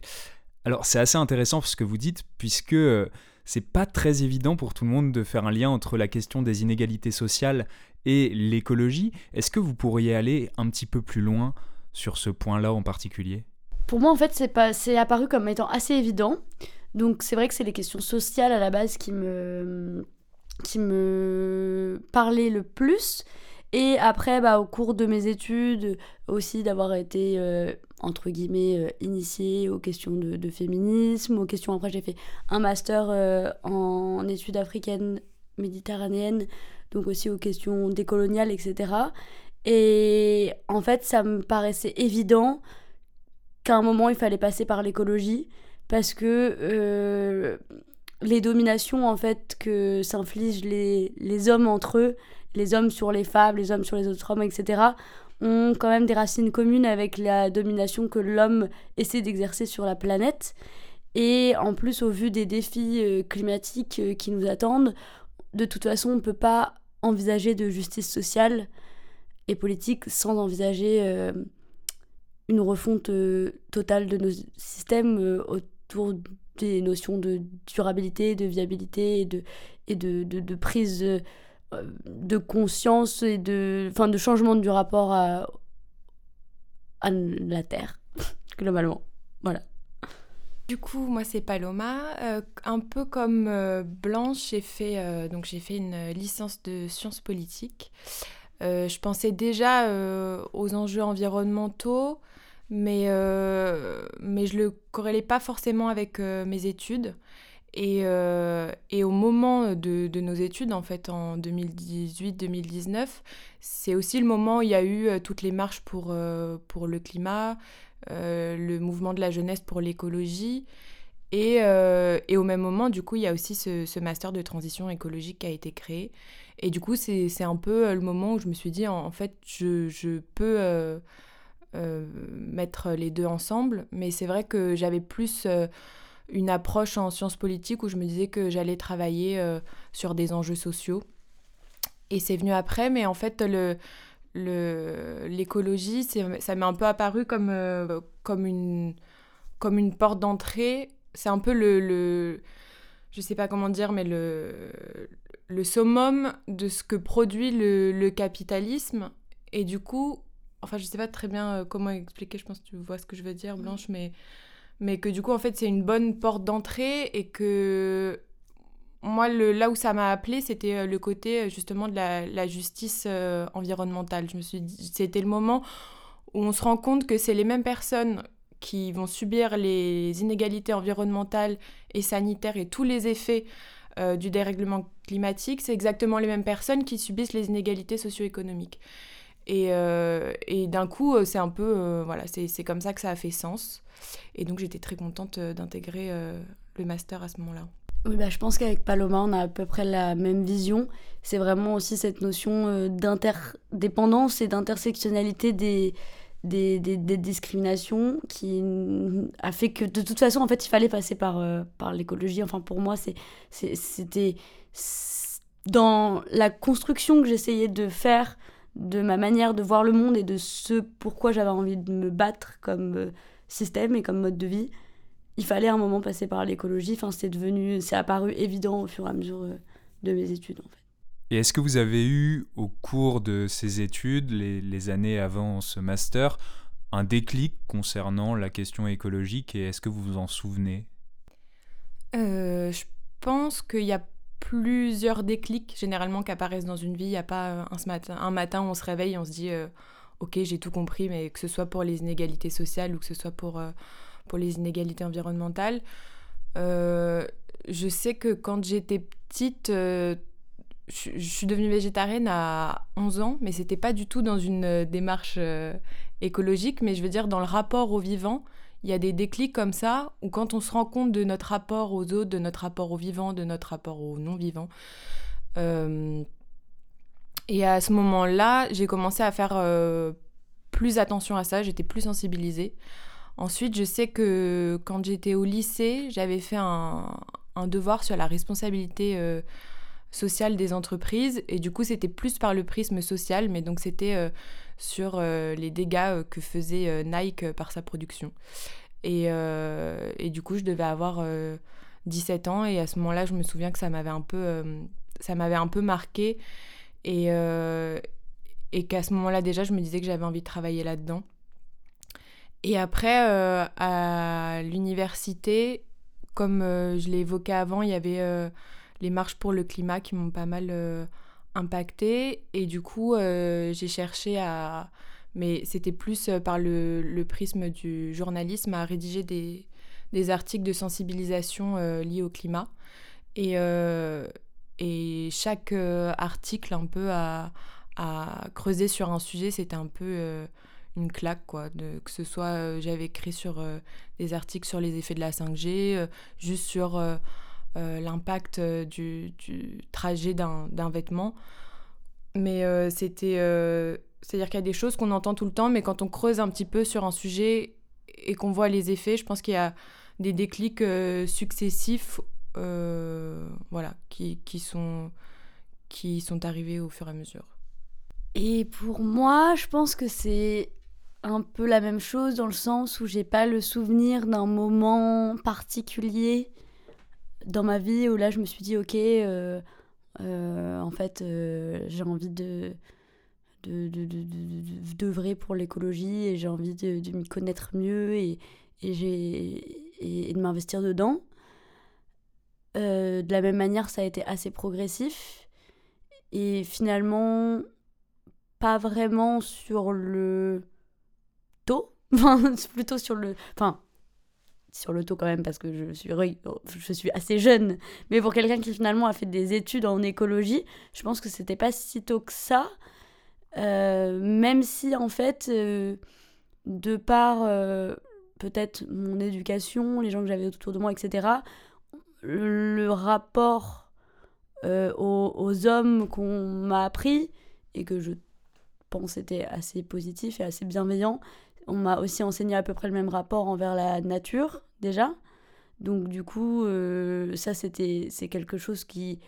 alors c'est assez intéressant ce que vous dites, puisque euh, c'est pas très évident pour tout le monde de faire un lien entre la question des inégalités sociales et l'écologie. Est-ce que vous pourriez aller un petit peu plus loin sur ce point-là en particulier? Pour moi, en fait, c'est pas, c'est apparu comme étant assez évident. Donc, c'est vrai que c'est les questions sociales à la base qui me, qui me parlaient le plus. Et après, bah, au cours de mes études, aussi d'avoir été, euh, entre guillemets, euh, initiée aux questions de, féminisme, aux questions. Après, j'ai fait un master euh, en études africaines méditerranéennes, donc aussi aux questions décoloniales, etc. Et en fait, ça me paraissait évident qu'à un moment, il fallait passer par l'écologie, parce que les dominations, en fait, que s'infligent les, les hommes entre eux, les hommes sur les femmes, les hommes sur les autres hommes, etc., ont quand même des racines communes avec la domination que l'homme essaie d'exercer sur la planète. Et en plus, au vu des défis euh, climatiques euh, qui nous attendent, de toute façon, on ne peut pas envisager de justice sociale et politique sans envisager euh, une refonte totale de nos systèmes autour des notions de durabilité, de viabilité et de, de prise de conscience et de, enfin, de changement du rapport à, à la Terre, globalement. Voilà. Du coup, moi c'est Paloma. Euh, un peu comme euh, Blanche, j'ai fait, euh, donc j'ai fait une licence de sciences politiques. je pensais déjà aux enjeux environnementaux, mais, mais je le corrélais pas forcément avec mes études. Et, et, au moment de, de, nos études, en fait, en 2018-2019, c'est aussi le moment où il y a eu toutes les marches pour, pour le climat, le mouvement de la jeunesse pour l'écologie. Et, et, au même moment, du coup, il y a aussi ce, ce, master de transition écologique qui a été créé. Et du coup, c'est un peu le moment où je me suis dit, en, fait, je, je peux mettre les deux ensemble. Mais c'est vrai que j'avais plus une approche en sciences politiques où je me disais que j'allais travailler euh, sur des enjeux sociaux. Et c'est venu après, mais en fait, le, l'écologie, ça m'est un peu apparu comme, euh, comme, une, comme une porte d'entrée. C'est un peu le, le, je sais pas comment dire, mais le, le summum de ce que produit le, le capitalisme. Et du coup, enfin, je sais pas très bien euh, comment expliquer, je pense que tu vois ce que je veux dire, Blanche, mais mais que du coup, en fait, c'est une bonne porte d'entrée et que moi, là où ça m'a appelé, c'était euh, le côté euh, justement de la, justice euh, environnementale. Je me suis c'était le moment où on se rend compte que c'est les mêmes personnes qui vont subir les inégalités environnementales et sanitaires et tous les effets du dérèglement climatique, c'est exactement les mêmes personnes qui subissent les inégalités socio-économiques. Et, et d'un coup, c'est un peu, voilà, c'est comme ça que ça a fait sens. Et donc j'étais très contente euh, d'intégrer euh, le master à ce moment-là. Oui, bah, je pense qu'avec Paloma, on a à peu près la même vision. C'est vraiment aussi cette notion euh, d'interdépendance et d'intersectionnalité des, des, des, discriminations qui a fait que de toute façon, en fait, il fallait passer par, par l'écologie. Enfin, pour moi, c'était dans la construction que j'essayais de faire de ma manière de voir le monde et de ce pourquoi j'avais envie de me battre comme système et comme mode de vie, il fallait un moment passer par l'écologie. Enfin, c'est devenu, c'est apparu évident au fur et à mesure euh, de mes études, en fait. Et est-ce que vous avez eu, au cours de ces études, les, années avant ce master, un déclic concernant la question écologique et est-ce que vous vous en souvenez? Euh, Je pense qu'il y a plusieurs déclics généralement qui apparaissent dans une vie. Il n'y a pas euh, un, matin, un matin où on se réveille et on se dit ok, j'ai tout compris, mais que ce soit pour les inégalités sociales ou que ce soit pour, euh, pour les inégalités environnementales. Euh, je sais que quand j'étais petite, euh, je, suis devenue végétarienne à 11 ans, mais c'était pas du tout dans une démarche écologique, mais je veux dire dans le rapport au vivant. Il y a des déclics comme ça, où quand on se rend compte de notre rapport aux autres, de notre rapport au vivant, de notre rapport au non-vivant, et à ce moment-là, j'ai commencé à faire euh, plus attention à ça, j'étais plus sensibilisée. Ensuite, je sais que quand j'étais au lycée, j'avais fait un, devoir sur la responsabilité euh, sociale des entreprises. Et du coup, c'était plus par le prisme social, mais donc c'était euh, sur les dégâts que faisait Nike par sa production. Et, et, du coup, je devais avoir 17 ans. Et à ce moment-là, je me souviens que ça m'avait un peu, ça m'avait un peu marqué. Et, euh, et qu'à ce moment-là, déjà, je me disais que j'avais envie de travailler là-dedans. Et après, euh, à l'université, comme euh, je l'ai évoqué avant, il y avait les marches pour le climat qui m'ont pas mal impacté. Et du coup, j'ai cherché à. Mais c'était plus par le, prisme du journalisme à rédiger des, articles de sensibilisation liés au climat. Et, chaque euh, article un peu à, creuser sur un sujet, c'était un peu euh, une claque, quoi. Que ce soit, euh, j'avais écrit sur des articles sur les effets de la 5G, juste sur l'impact du, du, trajet d'un vêtement. Mais c'était... C'est-à-dire qu'il y a des choses qu'on entend tout le temps, mais quand on creuse un petit peu sur un sujet et qu'on voit les effets, je pense qu'il y a des déclics successifs euh, voilà, qui, qui, sont, qui sont arrivés au fur et à mesure. Et pour moi, je pense que c'est un peu la même chose dans le sens où j'ai pas le souvenir d'un moment particulier dans ma vie où là je me suis dit ok euh, euh, en fait j'ai envie de d'œuvrer de, de, pour l'écologie et j'ai envie de, m'y connaître mieux et, et, de m'investir dedans euh, de la même manière, ça a été assez progressif. Et finalement, pas vraiment sur le taux. Plutôt sur le. Enfin, sur le taux quand même, parce que je suis, je suis assez jeune. Mais pour quelqu'un qui finalement a fait des études en écologie, je pense que c'était pas si tôt que ça. Euh, même si, en fait, euh, de par euh, peut-être mon éducation, les gens que j'avais autour de moi, etc., le, rapport aux, aux, hommes qu'on m'a appris et que je pense était assez positif et assez bienveillant, on m'a aussi enseigné à peu près le même rapport envers la nature, déjà. Donc, du coup, euh, ça, c'était, c'est quelque chose qui,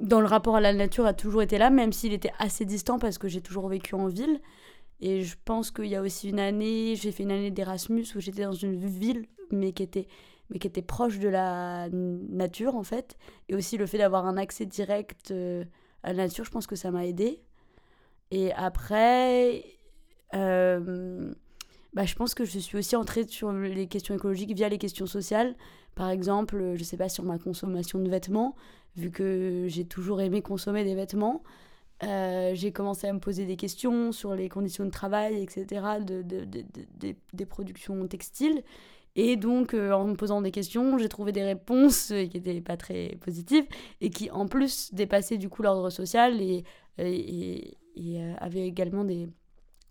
dans le rapport à la nature, a toujours été là, même s'il était assez distant parce que j'ai toujours vécu en ville. Et je pense qu'il y a aussi une année, j'ai fait une année d'Erasmus où j'étais dans une ville, mais qui était, mais qui était proche de la nature, en fait. Et aussi le fait d'avoir un accès direct euh, à la nature, je pense que ça m'a aidé. Et après, euh, bah, je pense que je suis aussi entrée sur les questions écologiques via les questions sociales. Par exemple, je sais pas, sur ma consommation de vêtements, vu que j'ai toujours aimé consommer des vêtements. Euh, j'ai commencé à me poser des questions sur les conditions de travail, etc., de, de, des productions textiles. Et donc, euh, en me posant des questions, j'ai trouvé des réponses qui n'étaient pas très positives et qui, en plus, dépassaient du coup l'ordre social et, et, et avaient également des,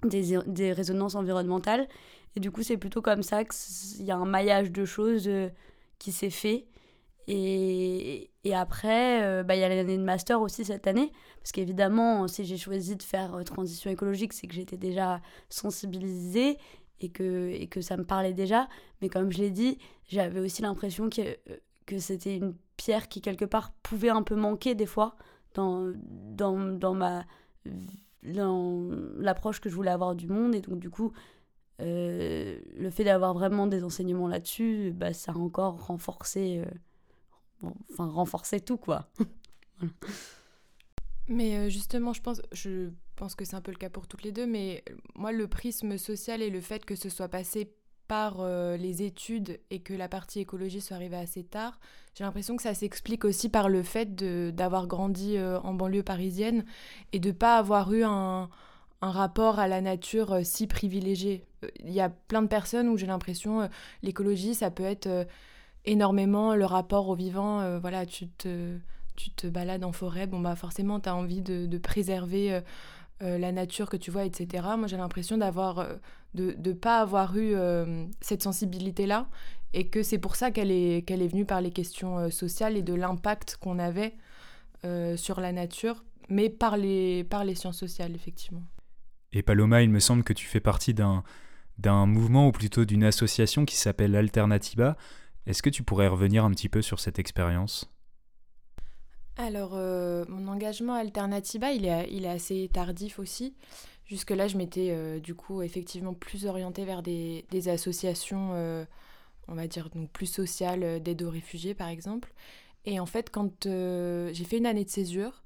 des, des résonances environnementales. Et du coup, c'est plutôt comme ça qu'il y a un maillage de choses euh, qui s'est fait. Et, et après, euh, bah, il y a l'année de master aussi cette année. Parce qu'évidemment, si j'ai choisi de faire euh, transition écologique, c'est que j'étais déjà sensibilisée et que, et que ça me parlait déjà. Mais comme je l'ai dit, j'avais aussi l'impression que, que c'était une pierre qui, quelque part, pouvait un peu manquer des fois dans, dans, dans ma l'approche que je voulais avoir du monde. Et donc, du coup, euh, le fait d'avoir vraiment des enseignements là-dessus, bah, ça a encore renforcé, euh, enfin, renforcé tout, quoi. Mais euh, justement, je pense, je pense que c'est un peu le cas pour toutes les deux, mais moi, le prisme social et le fait que ce soit passé par euh, les études et que la partie écologie soit arrivée assez tard, j'ai l'impression que ça s'explique aussi par le fait d'avoir grandi euh, en banlieue parisienne et de ne pas avoir eu un, rapport à la nature euh, si privilégié. Il y a plein de personnes où j'ai l'impression l'écologie, ça peut être énormément le rapport au vivant. voilà, tu te, balades en forêt, bon bah forcément tu as envie de préserver euh, la nature que tu vois, etc. Moi, j'ai l'impression d'avoir, euh, de ne pas avoir eu euh, cette sensibilité-là et que c'est pour ça qu'elle est, qu'elle est venue par les questions sociales et de l'impact qu'on avait sur la nature, mais par les, par les sciences sociales, effectivement. Et Paloma, il me semble que tu fais partie d'un, d'un mouvement ou plutôt d'une association qui s'appelle Alternativa. Est-ce que tu pourrais revenir un petit peu sur cette expérience? Alors, euh, mon engagement à Alternativa, il est, il assez tardif aussi. Jusque-là, je m'étais euh, du coup effectivement plus orientée vers des, associations, euh, on va dire, donc plus sociales, d'aide aux réfugiés par exemple. Et en fait, quand j'ai fait une année de césure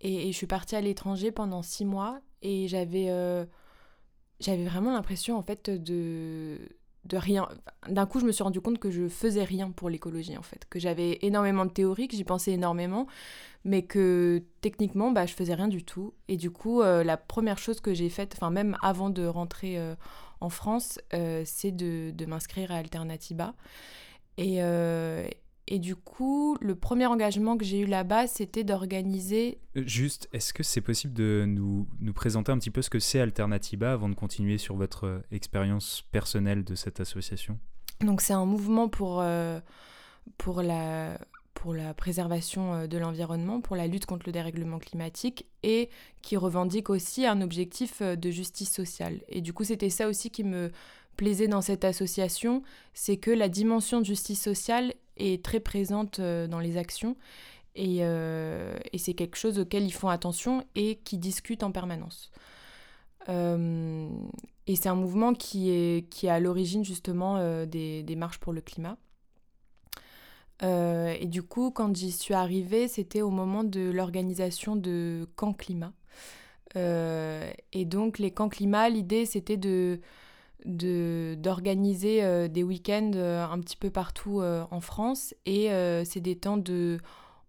et, je suis partie à l'étranger pendant six mois et j'avais vraiment l'impression en fait de de rien. D'un coup, je me suis rendu compte que je faisais rien pour l'écologie, en fait. Que j'avais énormément de théories, que j'y pensais énormément, mais que techniquement, bah, je faisais rien du tout. Et du coup, euh, la première chose que j'ai faite, enfin, même avant de rentrer euh, en France, euh, c'est de, de m'inscrire à Alternativa. Et, et du coup, le premier engagement que j'ai eu là-bas, c'était d'organiser... Euh, juste, est-ce que c'est possible de nous, nous, présenter un petit peu ce que c'est Alternativa avant de continuer sur votre euh, expérience personnelle de cette association? Donc c'est un mouvement pour, euh, pour, la, pour la préservation de l'environnement, pour la lutte contre le dérèglement climatique et qui revendique aussi un objectif de justice sociale. Et du coup, c'était ça aussi qui me plaisait dans cette association, c'est que la dimension de justice sociale est très présente euh, dans les actions et, euh, et c'est quelque chose auquel ils font attention et qui discutent en permanence. Euh, et c'est un mouvement qui est, qui est à l'origine justement des, des, marches pour le climat. et du coup, quand j'y suis arrivée, c'était au moment de l'organisation de camps climat. et donc, les camps climat, l'idée, c'était de, d'organiser euh, des week-ends euh, un petit peu partout euh, en France et c'est des temps de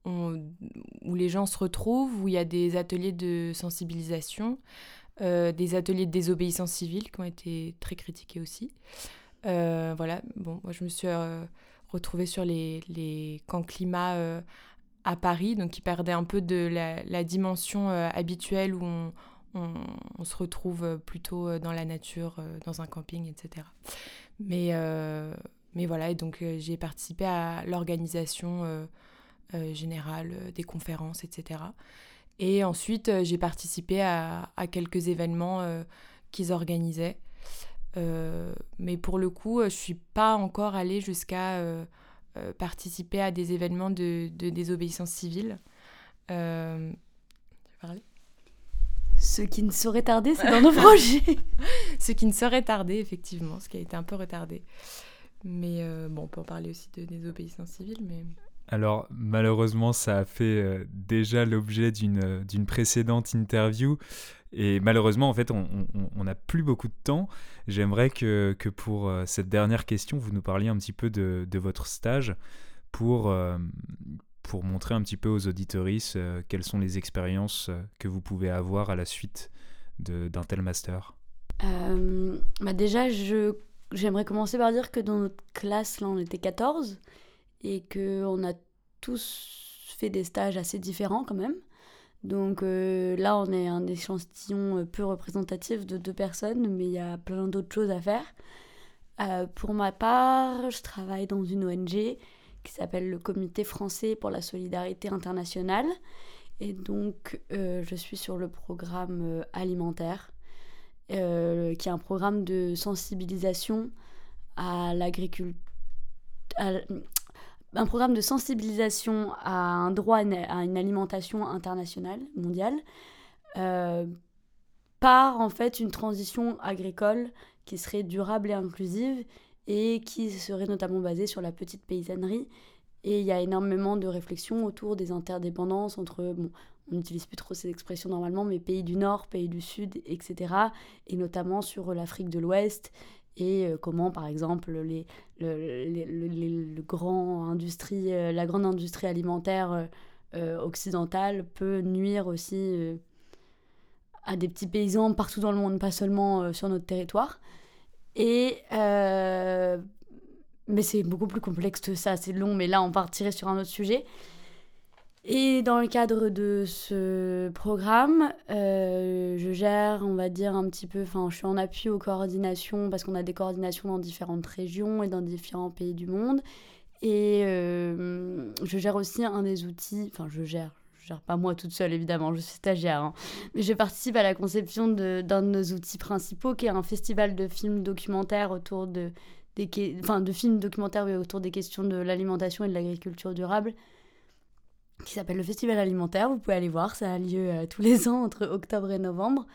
où les gens se retrouvent où il y a des ateliers de sensibilisation des ateliers de désobéissance civile qui ont été très critiqués aussi. voilà, bon, moi je me suis retrouvée sur les, les camps climat à Paris, donc qui perdaient un peu de la, dimension habituelle où on, se retrouve plutôt dans la nature, dans un camping, etc. Mais, mais voilà, donc j'ai participé à l'organisation générale des conférences, etc. Et ensuite, j'ai participé à, quelques événements qu'ils organisaient. mais pour le coup, je ne suis pas encore allée jusqu'à participer à des événements de, désobéissance civile. Euh, parler ce qui ne saurait tarder, c'est dans nos projets. ce qui ne saurait tarder, effectivement, ce qui a été un peu retardé. Mais euh, bon, on peut en parler aussi de désobéissance civile, mais... Alors, malheureusement, ça a fait euh, déjà l'objet d'une, d'une précédente interview. Et malheureusement, en fait, on n'a plus beaucoup de temps. J'aimerais que, que pour euh, cette dernière question, vous nous parliez un petit peu de, de votre stage pour, pour montrer un petit peu aux auditoristes euh, quelles sont les expériences euh, que vous pouvez avoir à la suite d'un tel master? Euh, bah Déjà, j'aimerais commencer par dire que dans notre classe, là, on était 14 et qu'on a tous fait des stages assez différents quand même. Donc là, on est un échantillon peu représentatif de deux personnes, mais il y a plein d'autres choses à faire. pour ma part, je travaille dans une ONG qui s'appelle le Comité français pour la solidarité internationale. Et donc, euh, je suis sur le programme euh, alimentaire, euh, qui est un programme de sensibilisation à l'agriculture. Un programme de sensibilisation à un droit à une alimentation internationale, mondiale, par en fait une transition agricole qui serait durable et inclusive et qui serait notamment basé sur la petite paysannerie. Et il y a énormément de réflexions autour des interdépendances entre, bon, on n'utilise plus trop ces expressions normalement, mais pays du Nord, pays du Sud, etc. Et notamment sur l'Afrique de l'Ouest et euh, comment, par exemple, les, le, grand industrie, euh, la grande industrie alimentaire euh, occidentale peut nuire aussi à des petits paysans partout dans le monde, pas seulement sur notre territoire. Et euh, mais c'est beaucoup plus complexe que ça, c'est long, mais là on partirait sur un autre sujet. Et dans le cadre de ce programme, euh, je gère, on va dire, un petit peu, enfin, je suis en appui aux coordinations, parce qu'on a des coordinations dans différentes régions et dans différents pays du monde. Et euh, je gère aussi un des outils, enfin, je gère, pas moi toute seule, évidemment, je suis stagiaire. Hein. Mais je participe à la conception d'un de, nos outils principaux, qui est un festival de films documentaires autour de, des, enfin, de films documentaires autour des questions de l'alimentation et de l'agriculture durable, qui s'appelle le Festival alimentaire. Vous pouvez aller voir, ça a lieu euh, tous les ans entre octobre et novembre.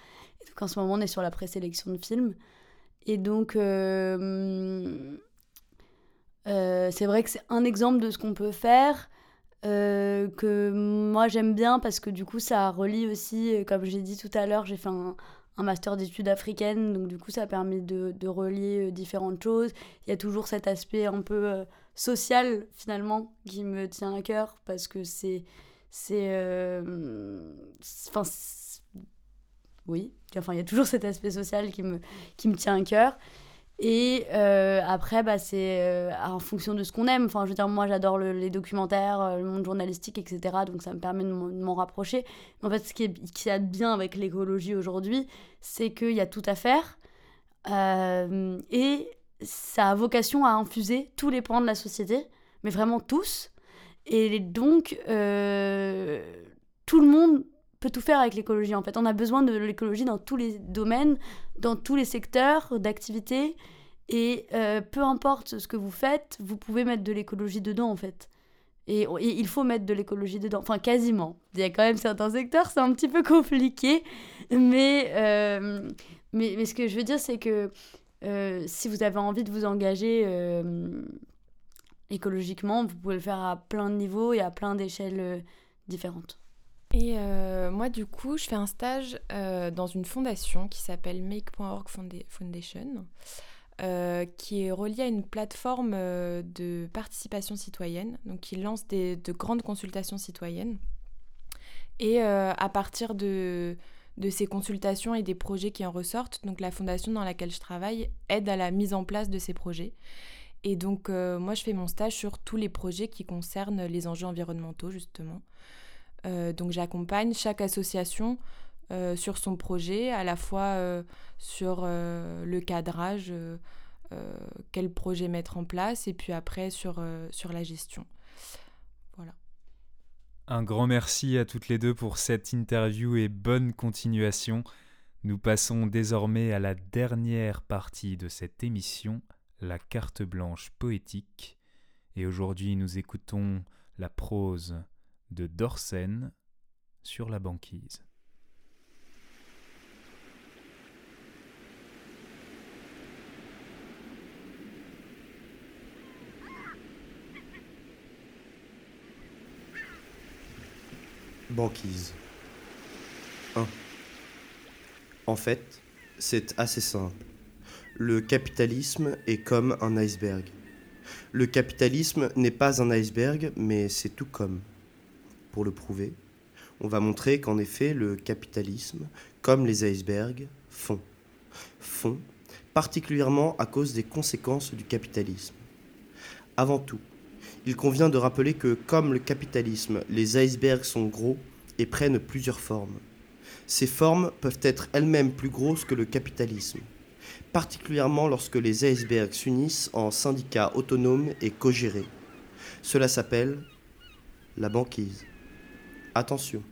Donc en ce moment, on est sur la présélection de films. Et donc, euh, euh, c'est vrai que c'est un exemple de ce qu'on peut faire. Euh, que moi j'aime bien parce que du coup ça relie aussi, euh, comme j'ai dit tout à l'heure, j'ai fait un, master d'études africaines, donc du coup ça a permis de, de, relier euh, différentes choses. Il y a toujours cet aspect un peu social finalement qui me tient à cœur parce que c'est. c'est enfin. oui, enfin il y a toujours cet aspect social qui me, qui me tient à cœur. Et euh, après, bah, c'est euh, en fonction de ce qu'on aime. Enfin, je veux dire, moi, j'adore les documentaires, euh, le monde journalistique, etc. Donc, ça me permet de m'en rapprocher. En fait, ce qui est, qui a bien avec l'écologie aujourd'hui, c'est qu'il y a tout à faire. et ça a vocation à infuser tous les pans de la société, mais vraiment tous. Et donc, tout le monde peut tout faire avec l'écologie en fait. On a besoin de l'écologie dans tous les domaines, dans tous les secteurs d'activité. Et euh, peu importe ce que vous faites, vous pouvez mettre de l'écologie dedans en fait. Et, il faut mettre de l'écologie dedans, enfin quasiment. Il y a quand même certains secteurs, c'est un petit peu compliqué. Mais, euh, mais, mais, ce que je veux dire, c'est que euh, si vous avez envie de vous engager écologiquement, vous pouvez le faire à plein de niveaux et à plein d'échelles différentes. Et euh, moi, du coup, je fais un stage euh, dans une fondation qui s'appelle Make.org Foundation, euh, qui est reliée à une plateforme de participation citoyenne, donc qui lance des, de grandes consultations citoyennes. Et à partir de, de ces consultations et des projets qui en ressortent. Donc la fondation dans laquelle je travaille aide à la mise en place de ces projets. Et donc moi je fais mon stage sur tous les projets qui concernent les enjeux environnementaux justement. Euh, donc j'accompagne chaque association euh, sur son projet, à la fois sur le cadrage, quel projet mettre en place, et puis après sur, sur la gestion. Voilà. Un grand merci à toutes les deux pour cette interview et bonne continuation. Nous passons désormais à la dernière partie de cette émission, la carte blanche poétique. Et aujourd'hui nous écoutons la prose de Dorsen sur la banquise. Banquise. 1. En fait, c'est assez simple. Le capitalisme est comme un iceberg. Le capitalisme n'est pas un iceberg, mais c'est tout comme. Pour le prouver, on va montrer qu'en effet, le capitalisme, comme les icebergs, font. Font, particulièrement à cause des conséquences du capitalisme. Avant tout, il convient de rappeler que, comme le capitalisme, les icebergs sont gros et prennent plusieurs formes. Ces formes peuvent être elles-mêmes plus grosses que le capitalisme, particulièrement lorsque les icebergs s'unissent en syndicats autonomes et co-gérés. Cela s'appelle la banquise. Attention,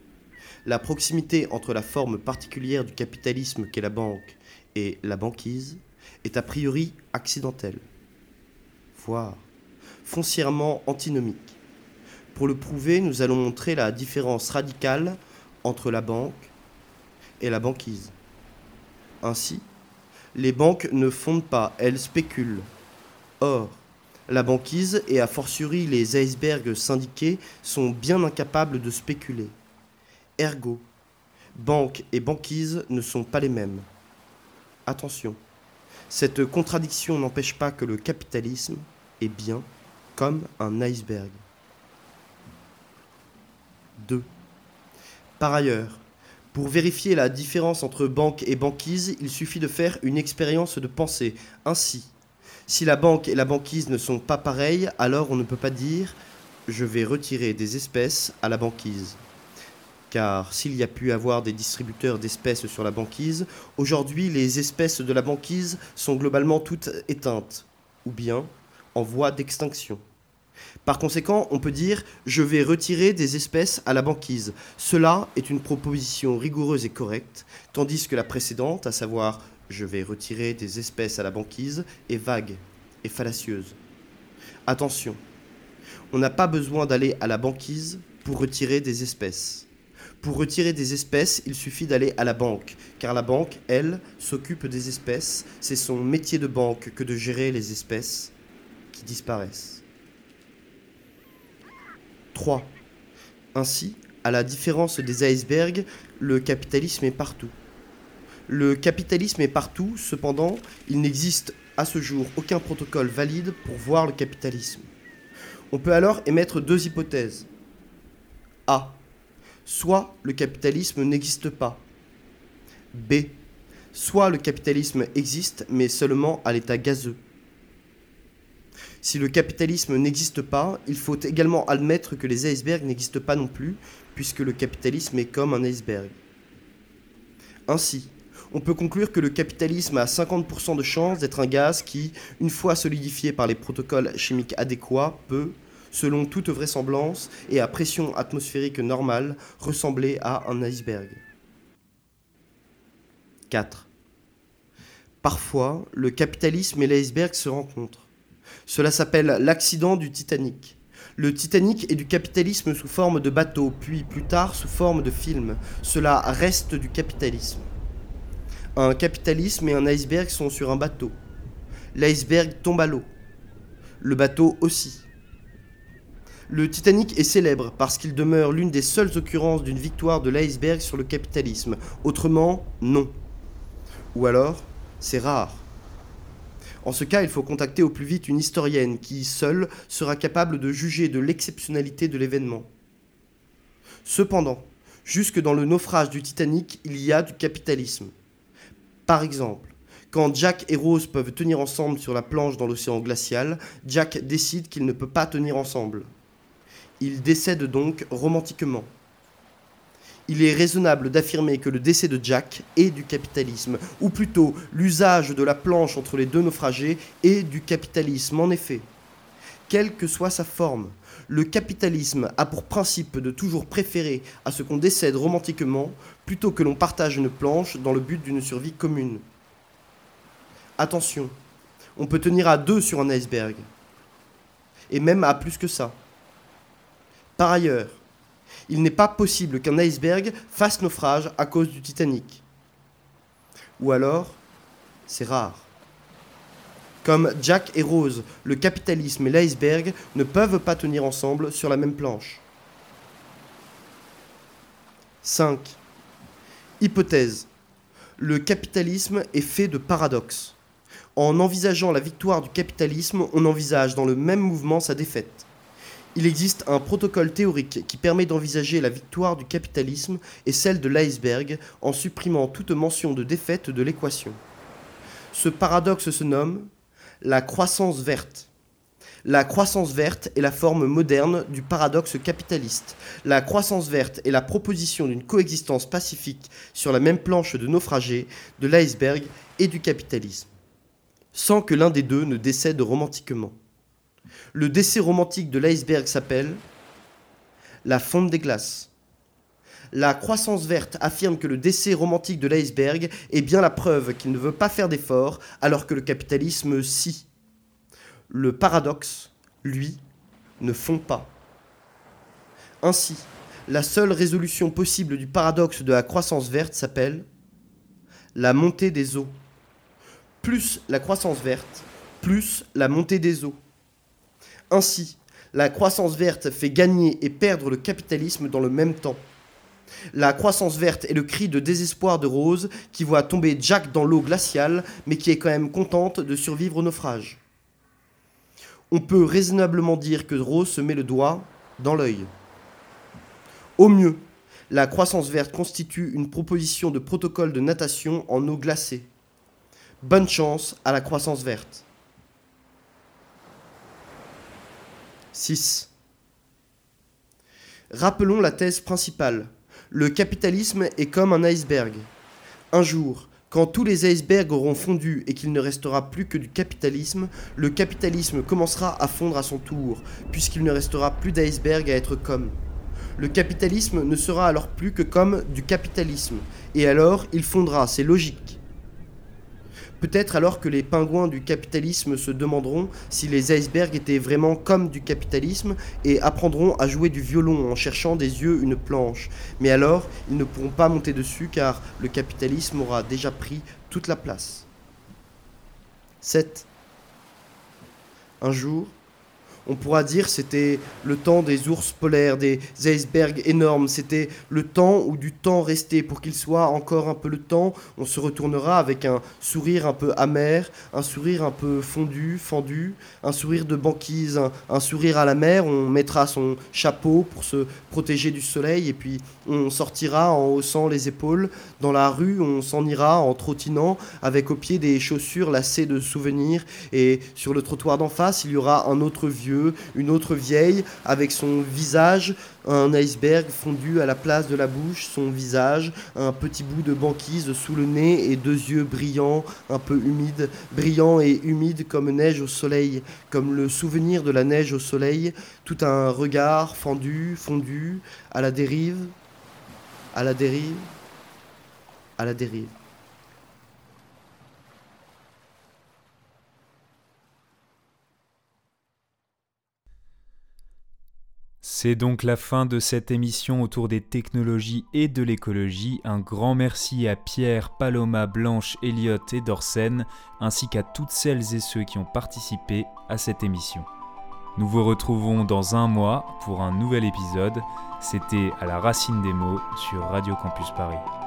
la proximité entre la forme particulière du capitalisme qu'est la banque et la banquise est a priori accidentelle, voire foncièrement antinomique. Pour le prouver, nous allons montrer la différence radicale entre la banque et la banquise. Ainsi, les banques ne fondent pas, elles spéculent. Or, la banquise et a fortiori les icebergs syndiqués sont bien incapables de spéculer. Ergo, banque et banquise ne sont pas les mêmes. Attention, cette contradiction n'empêche pas que le capitalisme est bien comme un iceberg. 2. Par ailleurs, pour vérifier la différence entre banque et banquise, il suffit de faire une expérience de pensée. Ainsi, si la banque et la banquise ne sont pas pareilles, alors on ne peut pas dire je vais retirer des espèces à la banquise. Car s'il y a pu avoir des distributeurs d'espèces sur la banquise, aujourd'hui les espèces de la banquise sont globalement toutes éteintes, ou bien en voie d'extinction. Par conséquent, on peut dire je vais retirer des espèces à la banquise. Cela est une proposition rigoureuse et correcte, tandis que la précédente, à savoir je vais retirer des espèces à la banquise, est vague et fallacieuse. Attention, on n'a pas besoin d'aller à la banquise pour retirer des espèces. Pour retirer des espèces, il suffit d'aller à la banque, car la banque, elle, s'occupe des espèces. C'est son métier de banque que de gérer les espèces qui disparaissent. 3. Ainsi, à la différence des icebergs, le capitalisme est partout. Le capitalisme est partout, cependant, il n'existe à ce jour aucun protocole valide pour voir le capitalisme. On peut alors émettre deux hypothèses. A. Soit le capitalisme n'existe pas. B. Soit le capitalisme existe, mais seulement à l'état gazeux. Si le capitalisme n'existe pas, il faut également admettre que les icebergs n'existent pas non plus, puisque le capitalisme est comme un iceberg. Ainsi, on peut conclure que le capitalisme a 50% de chances d'être un gaz qui, une fois solidifié par les protocoles chimiques adéquats, peut, selon toute vraisemblance et à pression atmosphérique normale, ressembler à un iceberg. 4. Parfois, le capitalisme et l'iceberg se rencontrent. Cela s'appelle l'accident du Titanic. Le Titanic est du capitalisme sous forme de bateau, puis plus tard sous forme de film. Cela reste du capitalisme. Un capitalisme et un iceberg sont sur un bateau. L'iceberg tombe à l'eau. Le bateau aussi. Le Titanic est célèbre parce qu'il demeure l'une des seules occurrences d'une victoire de l'iceberg sur le capitalisme. Autrement, non. Ou alors, c'est rare. En ce cas, il faut contacter au plus vite une historienne qui, seule, sera capable de juger de l'exceptionnalité de l'événement. Cependant, Jusque dans le naufrage du Titanic, il y a du capitalisme. Par exemple, quand Jack et Rose peuvent tenir ensemble sur la planche dans l'océan glacial, Jack décide qu'il ne peut pas tenir ensemble. Il décède donc romantiquement. Il est raisonnable d'affirmer que le décès de Jack est du capitalisme, ou plutôt l'usage de la planche entre les deux naufragés est du capitalisme en effet. Quelle que soit sa forme, le capitalisme a pour principe de toujours préférer à ce qu'on décède romantiquement plutôt que l'on partage une planche dans le but d'une survie commune. Attention, on peut tenir à deux sur un iceberg. Et même à plus que ça. Par ailleurs, il n'est pas possible qu'un iceberg fasse naufrage à cause du Titanic. Ou alors, c'est rare. Comme Jack et Rose, le capitalisme et l'iceberg ne peuvent pas tenir ensemble sur la même planche. 5. Hypothèse. Le capitalisme est fait de paradoxes. En envisageant la victoire du capitalisme, on envisage dans le même mouvement sa défaite. Il existe un protocole théorique qui permet d'envisager la victoire du capitalisme et celle de l'iceberg en supprimant toute mention de défaite de l'équation. Ce paradoxe se nomme la croissance verte. La croissance verte est la forme moderne du paradoxe capitaliste. La croissance verte est la proposition d'une coexistence pacifique sur la même planche de naufragés de l'iceberg et du capitalisme sans que l'un des deux ne décède romantiquement. Le décès romantique de l'iceberg s'appelle la fonte des glaces. La croissance verte affirme que le décès romantique de l'iceberg est bien la preuve qu'il ne veut pas faire d'efforts alors que le capitalisme si. Le paradoxe, lui, ne fond pas. Ainsi, la seule résolution possible du paradoxe de la croissance verte s'appelle la montée des eaux plus la croissance verte, plus la montée des eaux. Ainsi, la croissance verte fait gagner et perdre le capitalisme dans le même temps. La croissance verte est le cri de désespoir de Rose qui voit tomber Jack dans l'eau glaciale, mais qui est quand même contente de survivre au naufrage. On peut raisonnablement dire que Rose se met le doigt dans l'œil. Au mieux, la croissance verte constitue une proposition de protocole de natation en eau glacée. Bonne chance à la croissance verte. 6. Rappelons la thèse principale. Le capitalisme est comme un iceberg. Un jour, quand tous les icebergs auront fondu et qu'il ne restera plus que du capitalisme, le capitalisme commencera à fondre à son tour, puisqu'il ne restera plus d'iceberg à être comme. Le capitalisme ne sera alors plus que comme du capitalisme, et alors il fondra, c'est logique. Peut-être alors que les pingouins du capitalisme se demanderont si les icebergs étaient vraiment comme du capitalisme et apprendront à jouer du violon en cherchant des yeux une planche. Mais alors, ils ne pourront pas monter dessus car le capitalisme aura déjà pris toute la place. 7. Un jour, on pourra dire c'était le temps des ours polaires, des icebergs énormes, c'était le temps où du temps restait pour qu'il soit encore un peu le temps, on se retournera avec un sourire un peu amer, un sourire un peu fondu, fendu, un sourire de banquise, un, sourire à la mer, on mettra son chapeau pour se protéger du soleil et puis on sortira en haussant les épaules, dans la rue on s'en ira en trottinant avec au pied des chaussures lacées de souvenirs. Et sur le trottoir d'en face il y aura un autre vieux une autre vieille avec son visage, un iceberg fondu à la place de la bouche, son visage, un petit bout de banquise sous le nez et deux yeux brillants, un peu humides, brillants et humides comme neige au soleil, comme le souvenir de la neige au soleil, tout un regard fendu, fondu, à la dérive, à la dérive, à la dérive. C'est donc la fin de cette émission autour des technologies et de l'écologie. Un grand merci à Pierre, Paloma, Blanche, Elliot et Dorsen, ainsi qu'à toutes celles et ceux qui ont participé à cette émission. Nous vous retrouvons dans un mois pour un nouvel épisode. C'était à la racine des mots sur Radio Campus Paris.